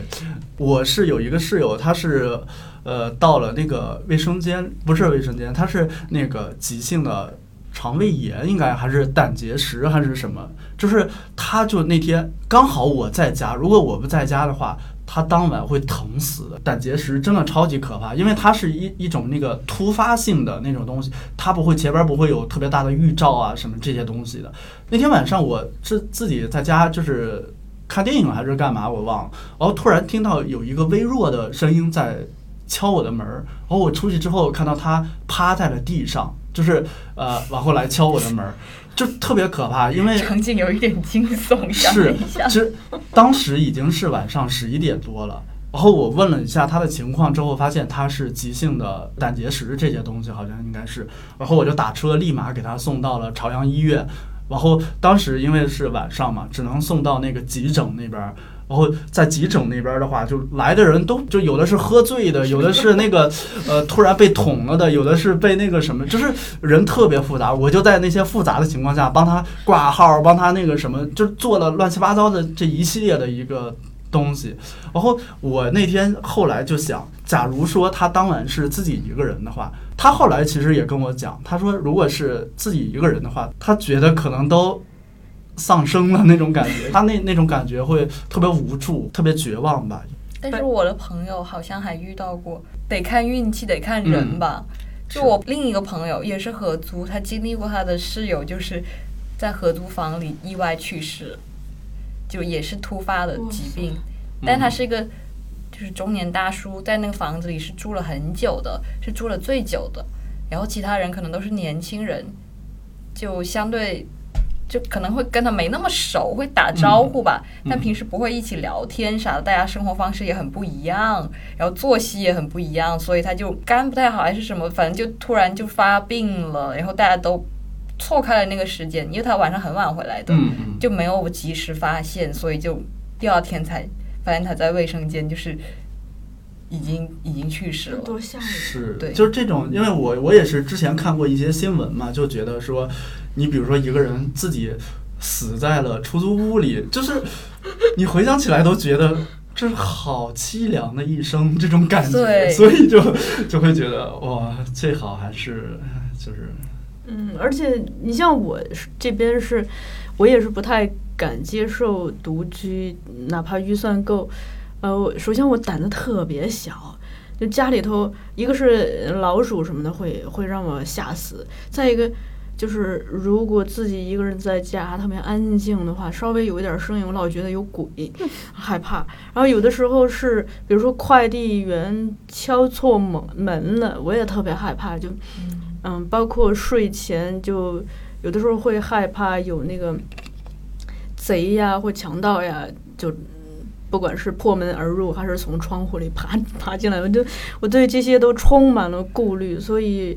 我是有一个室友，他是呃到了那个卫生间，不是卫生间，他是那个急性的肠胃炎，应该还是胆结石还是什么，就是他就那天刚好我在家，如果我不在家的话。他当晚会疼死的，胆结石真的超级可怕，因为它是一 一种那个突发性的那种东西，它不会前边不会有特别大的预兆啊什么这些东西的。那天晚上我是自己在家就是看电影还是干嘛我忘了，然后突然听到有一个微弱的声音在敲我的门儿，然后我出去之后看到他趴在了地上，就是呃往后来敲我的门儿，就特别可怕，因为场景有一点惊悚，是，，其实当时已经是晚上十一点多了。然后我问了一下他的情况之后，发现他是急性的胆结石这些东西，好像应该是。然后我就打车，立马给他送到了朝阳医院。然后当时因为是晚上嘛，只能送到那个急诊那边儿。然后在急诊那边的话，就来的人都就有的是喝醉的，有的是那个呃突然被捅了的，有的是被那个什么，就是人特别复杂。我就在那些复杂的情况下帮他挂号，帮他那个什么，就做了乱七八糟的这一系列的一个东西。然后我那天后来就想，假如说他当晚是自己一个人的话，他后来其实也跟我讲，他说如果是自己一个人的话，他觉得可能都丧生了那种感觉，他那那种感觉会特别无助，特别绝望吧。但是我的朋友好像还遇到过，得看运气，得看人吧。是就我另一个朋友也是合租，他经历过他的室友就是在合租房里意外去世，就也是突发的疾病，但他是一个就是中年大叔，在那个房子里是住了很久的，是住了最久的，然后其他人可能都是年轻人，就相对。就可能会跟他没那么熟，会打招呼吧，但平时不会一起聊天啥的，大家生活方式也很不一样，然后作息也很不一样，所以他就肝不太好还是什么，反正就突然就发病了，然后大家都错开了那个时间，因为他晚上很晚回来的，就没有及时发现，所以就第二天才发现他在卫生间就是已经已经去世了。多吓人！是，对就是这种，因为我我也是之前看过一些新闻嘛，就觉得说，你比如说一个人自己死在了出租屋里，就是你回想起来都觉得这是好凄凉的一生，这种感觉，所以就就会觉得哇，最好还是就是嗯，而且你像我是这边是，我也是不太敢接受独居，哪怕预算够。呃，我首先我胆子特别小，就家里头一个是老鼠什么的会会让我吓死，再一个就是如果自己一个人在家特别安静的话，稍微有一点声音，我老觉得有鬼，害怕。然后有的时候是，比如说快递员敲错门门了，我也特别害怕，就嗯，包括睡前就有的时候会害怕有那个贼呀或强盗呀，就不管是破门而入还是从窗户里爬爬进来，我就我对这些都充满了顾虑，所以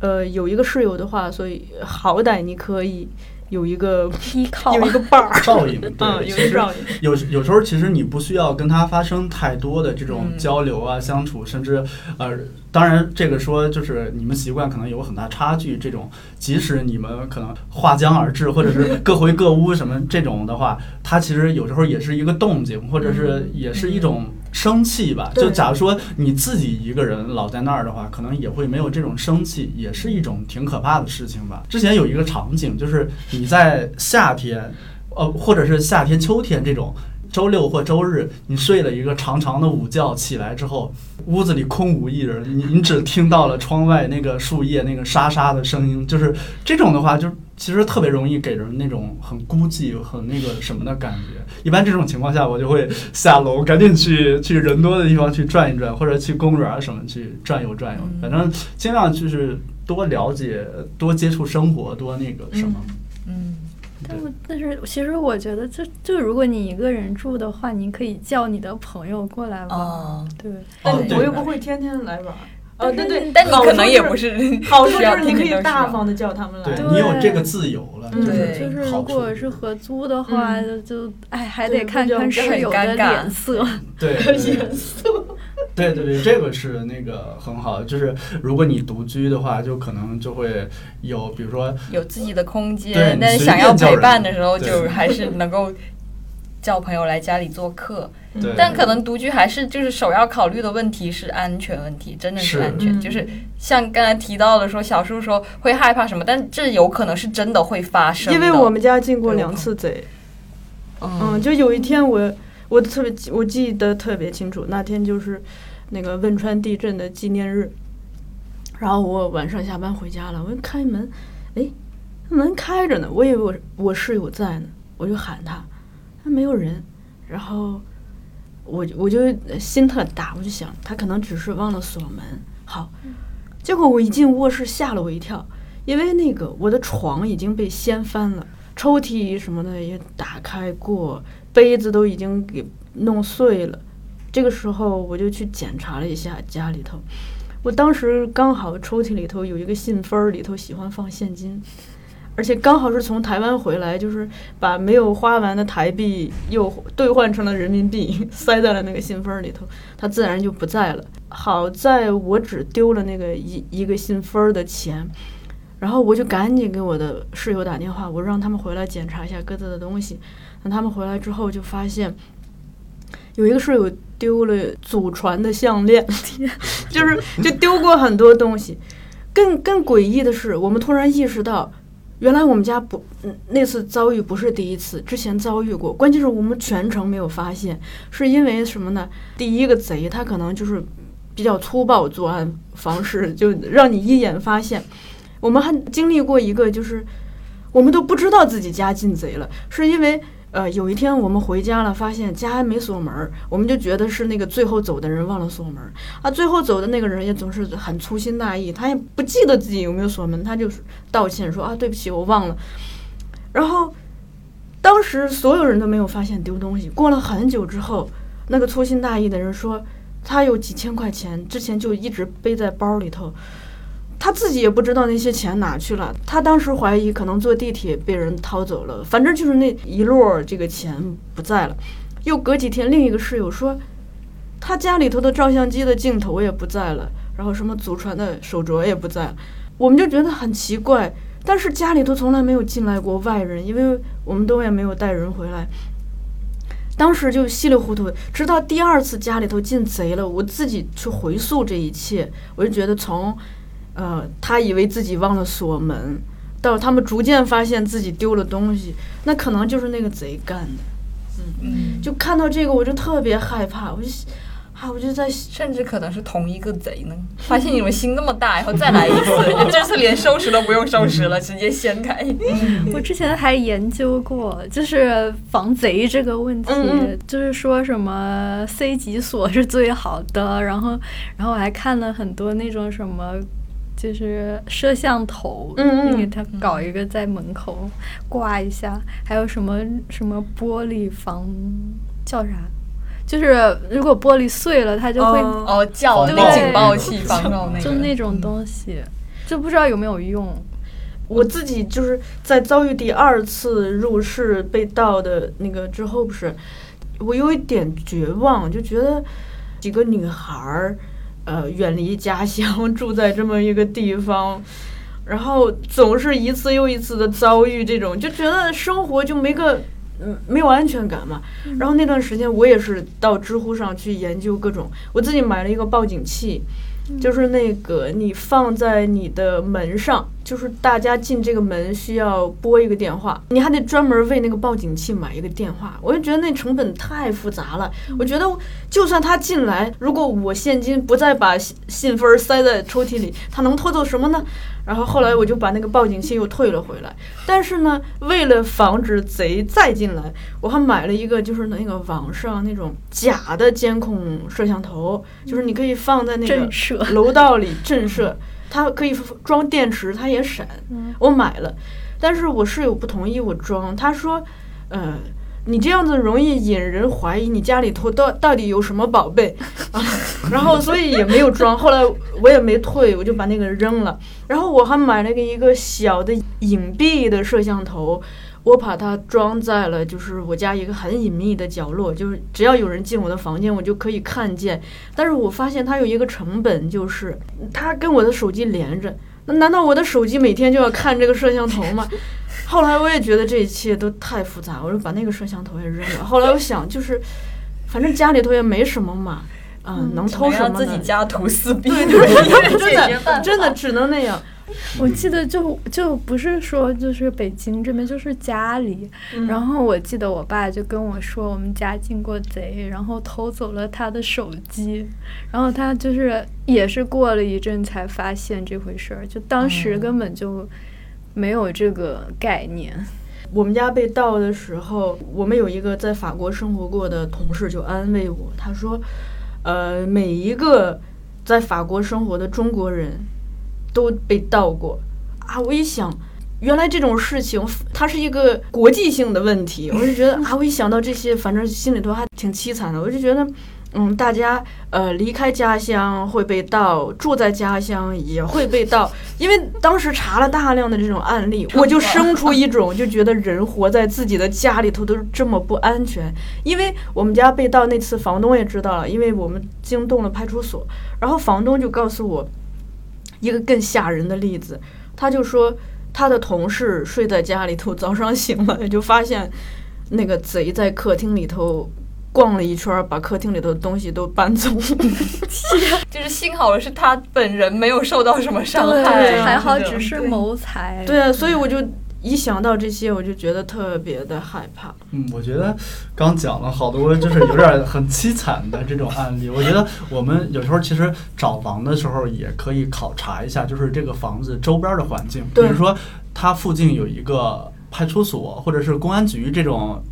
呃有一个室友的话，所以好歹你可以有一个依靠。有一个伴儿，照应，对，嗯，有照应。有有时候其实你不需要跟他发生太多的这种嗯。交流啊、相处，甚至呃，当然这个说就是你们习惯可能有很大差距，这种即使你们可能划江而治，或者是各回各屋什么这种的话，他其实有时候也是一个动静，或者是也是一种生气吧。就假如说你自己一个人老在那儿的话，可能也会没有这种生气，也是一种挺可怕的事情吧。之前有一个场景，就是你在夏天。呃，或者是夏天、秋天这种，周六或周日，你睡了一个长长的午觉，起来之后，屋子里空无一人，你你只听到了窗外那个树叶那个沙沙的声音，就是这种的话，就其实特别容易给人那种很孤寂、很那个什么的感觉。一般这种情况下，我就会下楼，赶紧去去人多的地方去转一转，或者去公园什么去转悠转悠，反正尽量就是多了解、多接触生活、多那个什么。嗯，但我但是其实我觉得就，就如果你一个人住的话，你可以叫你的朋友过来玩。哦对，但我又不会天天来玩。哦，对对，但你可能也不是。好处 就是你可以大方的叫他们来。对你有这个自由了，对就是如好处果是合租的话，嗯就哎还得看看室友的脸色。对对对严肃。对对对，这个是那个很好，就是如果你独居的话，就可能就会有，比如说有自己的空间，但是想要陪伴的时候，就还是能够叫朋友来家里做客。对，但可能独居还是就是首要考虑的问题是安全问题，真的是是安全。嗯就是像刚才提到的说，小叔说会害怕什么，但这有可能是真的会发生。因为我们家进过两次贼。嗯，嗯就有一天我我特别记我记得特别清楚，那天就是那个汶川地震的纪念日，然后我晚上下班回家了，我一开门，哎，门开着呢，我以为我我室友在呢，我就喊他，他没有人，然后我就我就心特大，我就想他可能只是忘了锁门，好，结果我一进卧室吓了我一跳，因为那个我的床已经被掀翻了。抽屉什么的也打开过，杯子都已经给弄碎了。这个时候我就去检查了一下家里头，我当时刚好抽屉里头有一个信封儿，里头喜欢放现金，而且刚好是从台湾回来，就是把没有花完的台币又兑换成了人民币，塞在了那个信封儿里头，它自然就不在了。好在我只丢了那个一一个信封儿的钱。然后我就赶紧给我的室友打电话，我让他们回来检查一下各自的东西。等他们回来之后，就发现有一个室友丢了祖传的项链，就是就丢过很多东西。更更诡异的是，我们突然意识到，原来我们家不，那次遭遇不是第一次，之前遭遇过。关键是我们全程没有发现，是因为什么呢？第一个贼他可能就是比较粗暴作案方式，就让你一眼发现。我们还经历过一个，就是我们都不知道自己家进贼了，是因为呃有一天我们回家了，发现家还没锁门，我们就觉得是那个最后走的人忘了锁门儿啊。最后走的那个人也总是很粗心大意，他也不记得自己有没有锁门，他就是道歉说啊对不起我忘了。然后当时所有人都没有发现丢东西，过了很久之后，那个粗心大意的人说他有几千块钱，之前就一直背在包里头。他自己也不知道那些钱哪去了，他当时怀疑可能坐地铁被人掏走了，反正就是那一摞这个钱不在了。又隔几天，另一个室友说，他家里头的照相机的镜头也不在了，然后什么祖传的手镯也不在了，我们就觉得很奇怪。但是家里头从来没有进来过外人，因为我们都也没有带人回来。当时就稀里糊涂，直到第二次家里头进贼了，我自己去回溯这一切，我就觉得从。呃，他以为自己忘了锁门，到他们逐渐发现自己丢了东西，那可能就是那个贼干的。嗯，就看到这个，我就特别害怕，我就啊，我就在甚至可能是同一个贼呢。发现你们心那么大，然后再来一次，这次连收拾都不用收拾了，直接掀开。我之前还研究过，就是防贼这个问题，嗯嗯就是说什么 C 级锁是最好的，然后，然后我还看了很多那种什么。就是摄像头，嗯嗯你给他搞一个在门口挂一下，还有什么什么玻璃防叫啥？就是如果玻璃碎了，它就会、哦哦，叫对那警报器防到那个，就那种东西，就不知道有没有用。我自己就是在遭遇第二次入室被盗的那个之后，不是我有一点绝望，就觉得几个女孩儿。呃，远离家乡，住在这么一个地方，然后总是一次又一次的遭遇这种，就觉得生活就没个嗯没有安全感嘛。然后那段时间我也是到知乎上去研究各种，我自己买了一个报警器，就是那个你放在你的门上，就是大家进这个门需要拨一个电话，你还得专门为那个报警器买一个电话，我就觉得那成本太复杂了。我觉得就算他进来，如果我现金不再把信信封塞在抽屉里，他能偷走什么呢？然后后来我就把那个报警器又退了回来。但是呢，为了防止贼再进来，我还买了一个就是那个网上那种假的监控摄像头，就是你可以放在那个。楼道里震慑，它可以装电池，它也闪。我买了，但是我室友不同意我装，他说，呃。你这样子容易引人怀疑你家里头到到底有什么宝贝啊，然后所以也没有装。后来我也没退，我就把那个扔了。然后我还买了个一个小的隐蔽的摄像头，我把它装在了就是我家一个很隐秘的角落，就是只要有人进我的房间，我就可以看见。但是我发现它有一个成本，就是它跟我的手机连着。那难道我的手机每天就要看这个摄像头吗？后来我也觉得这一切都太复杂，我就把那个摄像头也扔了。后来我想，就是反正家里头也没什么嘛，嗯，能偷什么自己家徒四壁，对对，真的真的只能那样。我记得就就不是说就是北京这边，就是家里。然后我记得我爸就跟我说，我们家进过贼，然后偷走了他的手机。然后他就是也是过了一阵才发现这回事儿，就当时根本就。没有这个概念。我们家被盗的时候，我们有一个在法国生活过的同事就安慰我，他说：“呃，每一个在法国生活的中国人都被盗过啊。”我一想，原来这种事情它是一个国际性的问题，我就觉得啊，我一想到这些，反正心里头还挺凄惨的。我就觉得。嗯，大家呃离开家乡会被盗，住在家乡也会被盗。因为当时查了大量的这种案例，我就生出一种就觉得人活在自己的家里头都这么不安全。因为我们家被盗那次，房东也知道了，因为我们惊动了派出所，然后房东就告诉我一个更吓人的例子，他就说他的同事睡在家里头，早上醒了就发现那个贼在客厅里头。逛了一圈，把客厅里头的东西都搬走。就是幸好是他本人没有受到什么伤害，还好只是谋财。对啊，所以我就一想到这些，我就觉得特别的害怕。嗯，我觉得刚讲了好多，就是有点很凄惨的这种案例。我觉得我们有时候其实找房的时候也可以考察一下，就是这个房子周边的环境，比如说它附近有一个派出所或者是公安局这种。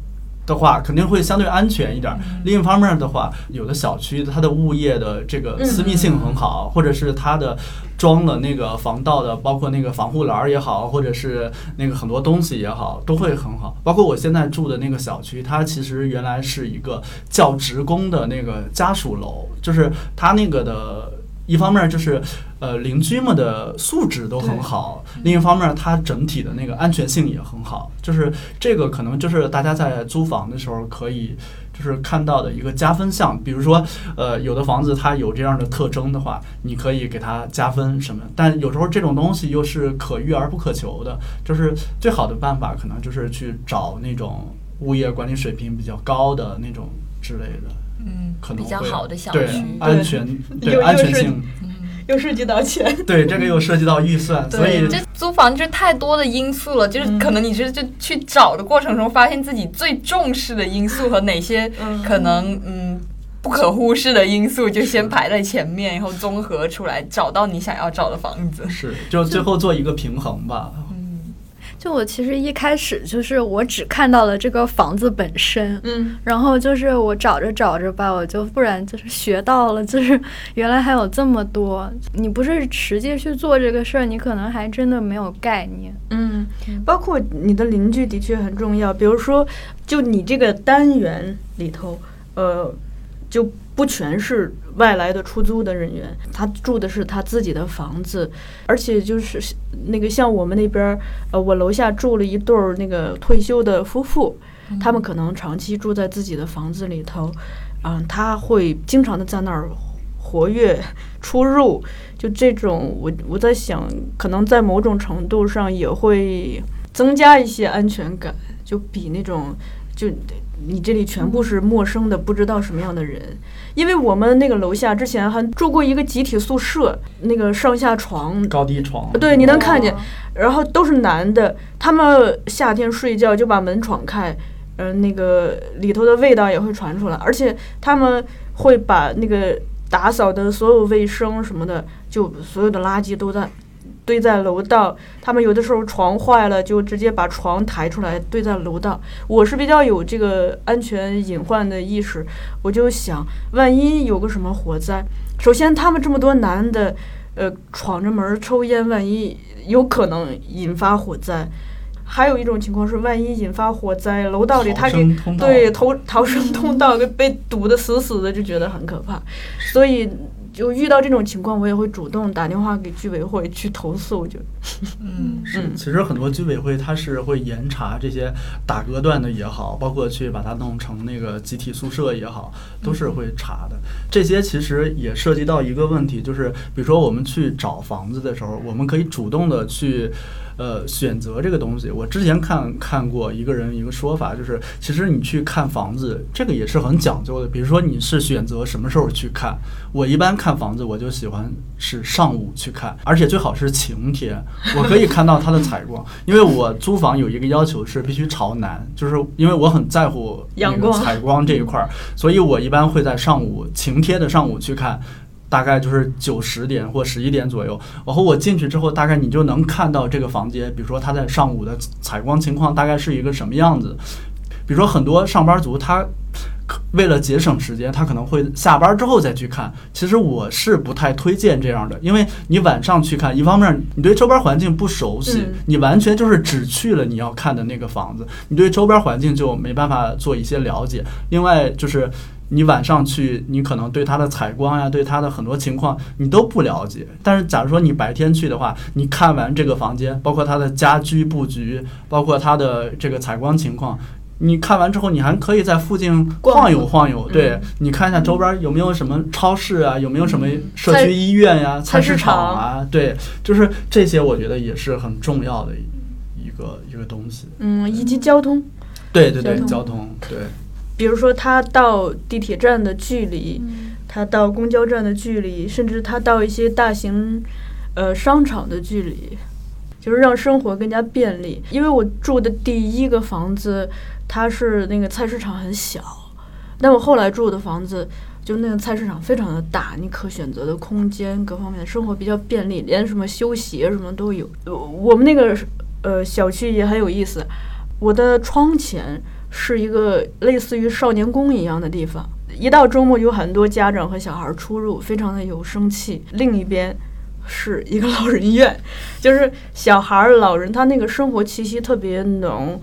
的话肯定会相对安全一点。另一方面的话，有的小区它的物业的这个私密性很好，或者是它的装了那个防盗的，包括那个防护栏也好，或者是那个很多东西也好，都会很好。包括我现在住的那个小区，它其实原来是一个教职工的那个家属楼，就是它那个的。一方面就是，呃，邻居们的素质都很好；另一方面，它整体的那个安全性也很好。就是这个可能就是大家在租房的时候可以就是看到的一个加分项。比如说，呃，有的房子它有这样的特征的话，你可以给它加分什么。但有时候这种东西又是可遇而不可求的，就是最好的办法可能就是去找那种物业管理水平比较高的那种之类的。嗯，可能比较好的小区，安全，对安全性，又涉及到钱，对这个又涉及到预算，所以这租房就太多的因素了，就是可能你是就去找的过程中，发现自己最重视的因素和哪些可能嗯不可忽视的因素，就先排在前面，然后综合出来，找到你想要找的房子，是就最后做一个平衡吧。就我其实一开始就是我只看到了这个房子本身，嗯，然后就是我找着找着吧，我就不然就是学到了，就是原来还有这么多。你不是实际去做这个事儿，你可能还真的没有概念。嗯，包括你的邻居的确很重要，比如说，就你这个单元里头，呃，就。不全是外来的出租的人员，他住的是他自己的房子，而且就是那个像我们那边儿，呃，我楼下住了一对儿那个退休的夫妇，他们可能长期住在自己的房子里头，嗯，他会经常的在那儿活跃出入，就这种，我我在想，可能在某种程度上也会增加一些安全感，就比那种就你这里全部是陌生的，不知道什么样的人。因为我们那个楼下之前还住过一个集体宿舍，那个上下床，高低床，对，你能看见，然后都是男的，他们夏天睡觉就把门闯开，嗯、那个里头的味道也会传出来，而且他们会把那个打扫的所有卫生什么的，就所有的垃圾都在堆在楼道。他们有的时候床坏了，就直接把床抬出来堆在楼道。我是比较有这个安全隐患的意识，我就想，万一有个什么火灾，首先他们这么多男的，呃，闯着门儿抽烟，万一有可能引发火灾。还有一种情况是，万一引发火灾，楼道里他给对逃逃生通道给被堵得死死的，就觉得很可怕。所以就遇到这种情况，我也会主动打电话给居委会去投诉。就嗯，是，嗯其实很多居委会它是会严查这些打隔断的也好，包括去把它弄成那个集体宿舍也好，都是会查的。这些其实也涉及到一个问题，就是比如说我们去找房子的时候，我们可以主动的去。呃，选择这个东西，我之前看看过一个人一个说法，就是其实你去看房子，这个也是很讲究的。比如说你是选择什么时候去看，我一般看房子我就喜欢是上午去看，而且最好是晴天，我可以看到它的采光。因为我租房有一个要求是必须朝南，就是因为我很在乎那阳光个采光这一块儿，所以我一般会在上午晴天的上午去看。大概就是九十点或十一点左右，然后我进去之后，大概你就能看到这个房间，比如说它在上午的采光情况大概是一个什么样子。比如说很多上班族他可为了节省时间，他可能会下班之后再去看。其实我是不太推荐这样的，因为你晚上去看，一方面你对周边环境不熟悉，嗯你完全就是只去了你要看的那个房子，你对周边环境就没办法做一些了解。另外就是。你晚上去，你可能对它的采光呀，对它的很多情况你都不了解。但是假如说你白天去的话，你看完这个房间，包括它的家居布局，包括它的这个采光情况，你看完之后，你还可以在附近晃悠晃悠，对嗯你看一下周边有没有什么超市啊，有没有什么社区医院呀、菜市菜市场场啊，对，就是这些，我觉得也是很重要的一一个一个东西。嗯，以及交通，对对对，交通，对，比如说他到地铁站的距离，他到公交站的距离，甚至他到一些大型呃商场的距离，就是让生活更加便利。因为我住的第一个房子，它是那个菜市场很小，但我后来住的房子。就那个菜市场非常的大，你可选择的空间各方面的生活比较便利，连什么修鞋什么都有。呃我们那个呃小区也很有意思，我的窗前是一个类似于少年宫一样的地方，一到周末有很多家长和小孩出入，非常的有生气。另一边是一个老人院，就是小孩、老人他那个生活气息特别浓。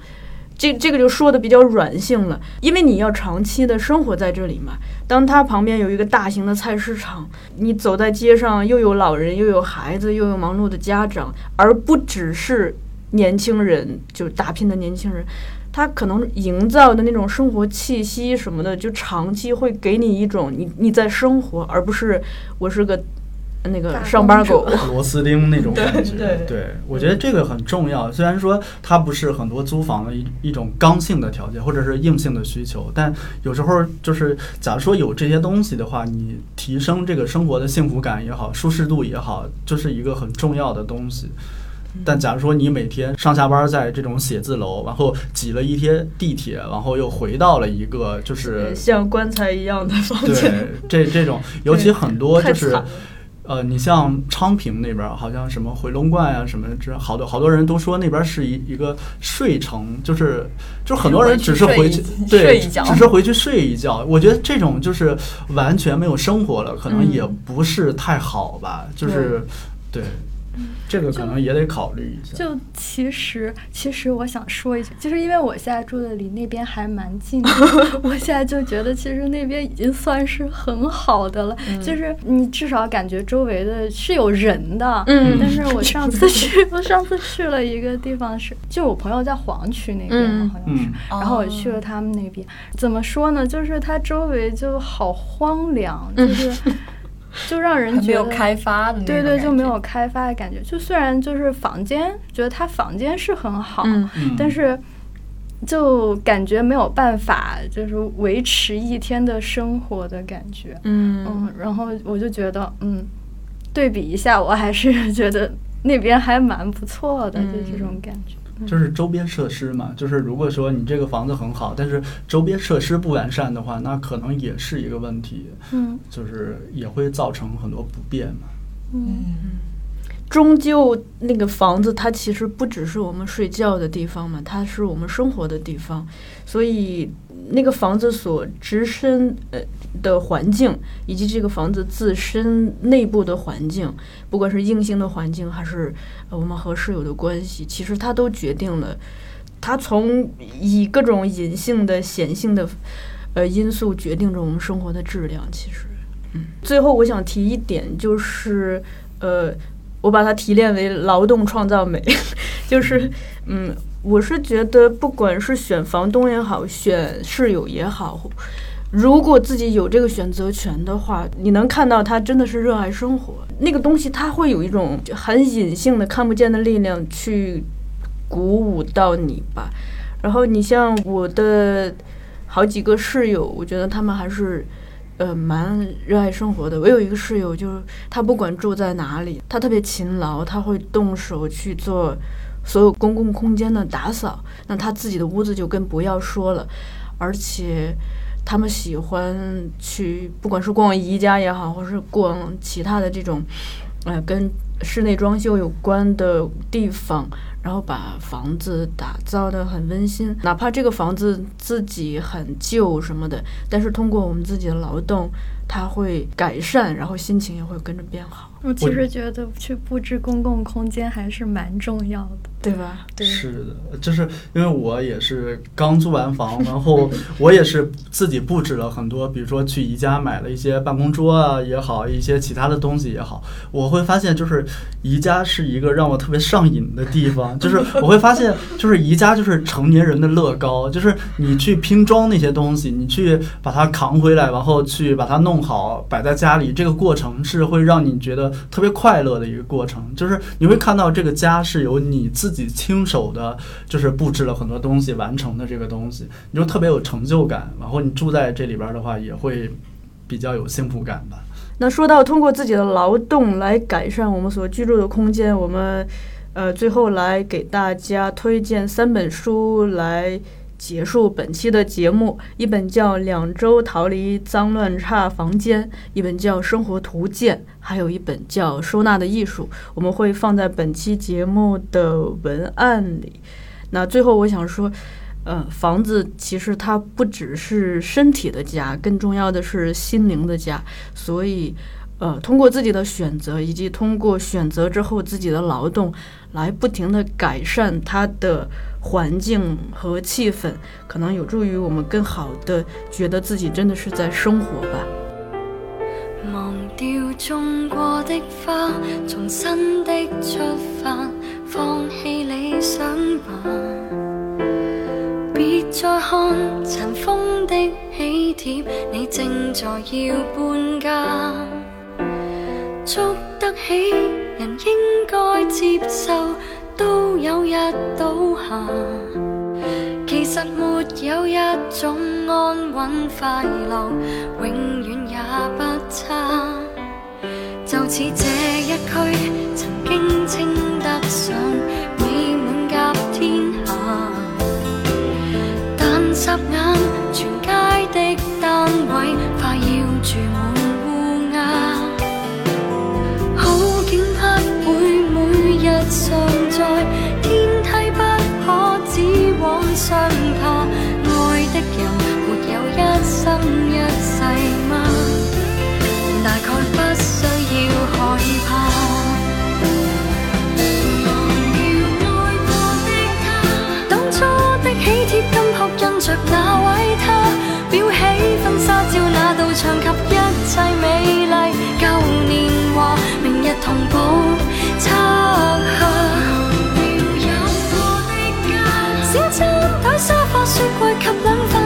这 这个就说的比较软性了，因为你要长期的生活在这里嘛。当他旁边有一个大型的菜市场，你走在街上，又有老人，又有孩子，又有忙碌的家长，而不只是年轻人，就是打拼的年轻人。他可能营造的那种生活气息什么的，就长期会给你一种你你在生活，而不是我是个那个上班狗。螺丝钉那种 感觉。对对我觉得这个很重要。虽然说它不是很多租房的一一种刚性的条件或者是硬性的需求，但有时候就是，假如说有这些东西的话，你提升这个生活的幸福感也好，舒适度也好，就是一个很重要的东西。但假如说你每天上下班在这种写字楼，然后挤了一天地铁，然后又回到了一个就是像棺材一样的房间，对这这种，尤其很多就是呃，你像昌平那边儿，好像什么回龙观啊，什么这好多好多人都说那边儿是一一个睡城，就是就是很多人只是回去对，只是回去睡一觉。我觉得这种就是完全没有生活了，可能嗯也不是太好吧，就是对。这个可能也得考虑一下。就其实，其实我想说一句，就是因为我现在住的离那边还蛮近的，我现在就觉得其实那边已经算是很好的了，就是你至少感觉周围的是有人的。嗯但 是我上次去，我上次去了一个地方是，就我朋友在黄区那边嘛，嗯好像是，嗯然后我去了他们那边，怎么说呢？就是它周围就好荒凉，就是。就让人没觉得有开发的那种对对，就没有开发的感觉。就虽然就是房间，觉得它房间是很好，嗯嗯，但是就感觉没有办法，就是维持一天的生活的感觉。嗯嗯，然后我就觉得，嗯，对比一下，我还是 觉得那边还蛮不错的，就这种感觉。就是周边设施嘛，就是如果说你这个房子很好，但是周边设施不完善的话，那可能也是一个问题，嗯就是也会造成很多不便嘛。嗯终究那个房子它其实不只是我们睡觉的地方嘛，它是我们生活的地方，所以那个房子所置身呃的环境，以及这个房子自身内部的环境，不管是硬性的环境，还是我们和室友的关系，其实它都决定了，它从以各种隐性的、显性的呃因素决定着我们生活的质量。其实，嗯，最后我想提一点，就是呃。我把它提炼为劳动创造美，就是，嗯，我是觉得不管是选房东也好，选室友也好，如果自己有这个选择权的话，你能看到他真的是热爱生活，那个东西它会有一种很隐性的看不见的力量去鼓舞到你吧。然后你像我的好几个室友，我觉得他们还是。呃，蛮热爱生活的。我有一个室友，就是他不管住在哪里，他特别勤劳，他会动手去做所有公共空间的打扫。那他自己的屋子就更不要说了，而且他们喜欢去，不管是逛宜家也好，或是逛其他的这种，呃，跟室内装修有关的地方。然后把房子打造的很温馨，哪怕这个房子自己很旧什么的，但是通过我们自己的劳动，它会改善，然后心情也会跟着变好，我其实觉得去布置公共空间还是蛮重要的。对吧？对，是的，就是因为我也是刚租完房，然后我也是自己布置了很多，比如说去宜家买了一些办公桌啊也好，一些其他的东西也好，我会发现就是宜家是一个让我特别上瘾的地方，就是我会发现就是宜家就是成年人的乐高，就是你去拼装那些东西，你去把它扛回来，然后去把它弄好摆在家里，这个过程是会让你觉得特别快乐的一个过程，就是你会看到这个家是由你自自己亲手的，就是布置了很多东西完成的这个东西，你就特别有成就感。然后你住在这里边的话，也会比较有幸福感吧。那说到通过自己的劳动来改善我们所居住的空间，我们呃最后来给大家推荐三本书来结束本期的节目。一本叫《两周逃离脏乱差房间》，一本叫《生活图鉴》，还有一本叫《收纳的艺术》。我们会放在本期节目的文案里。那最后我想说。呃，房子其实它不只是身体的家，更重要的是心灵的家。所以，呃，通过自己的选择，以及通过选择之后自己的劳动，来不停的改善它的环境和气氛，可能有助于我们更好的觉得自己真的是在生活吧。忘掉种过的花，重新的出发，放弃理想吧。别再看尘封的喜帖，你正在要搬家。捉得起人应该接受，都有日倒下。其实没有一种安稳快乐，永远也不差。就似这一区，曾經稱得上美滿甲天下。但霎眼，全街的單位生一世嗎？大概不需要害怕。忘掉愛過的他，當初的喜帖金箔印着那位他，裱起婚紗照那道牆及一切美麗舊年華，明日同步拆下。小餐台、沙發、雪櫃及兩份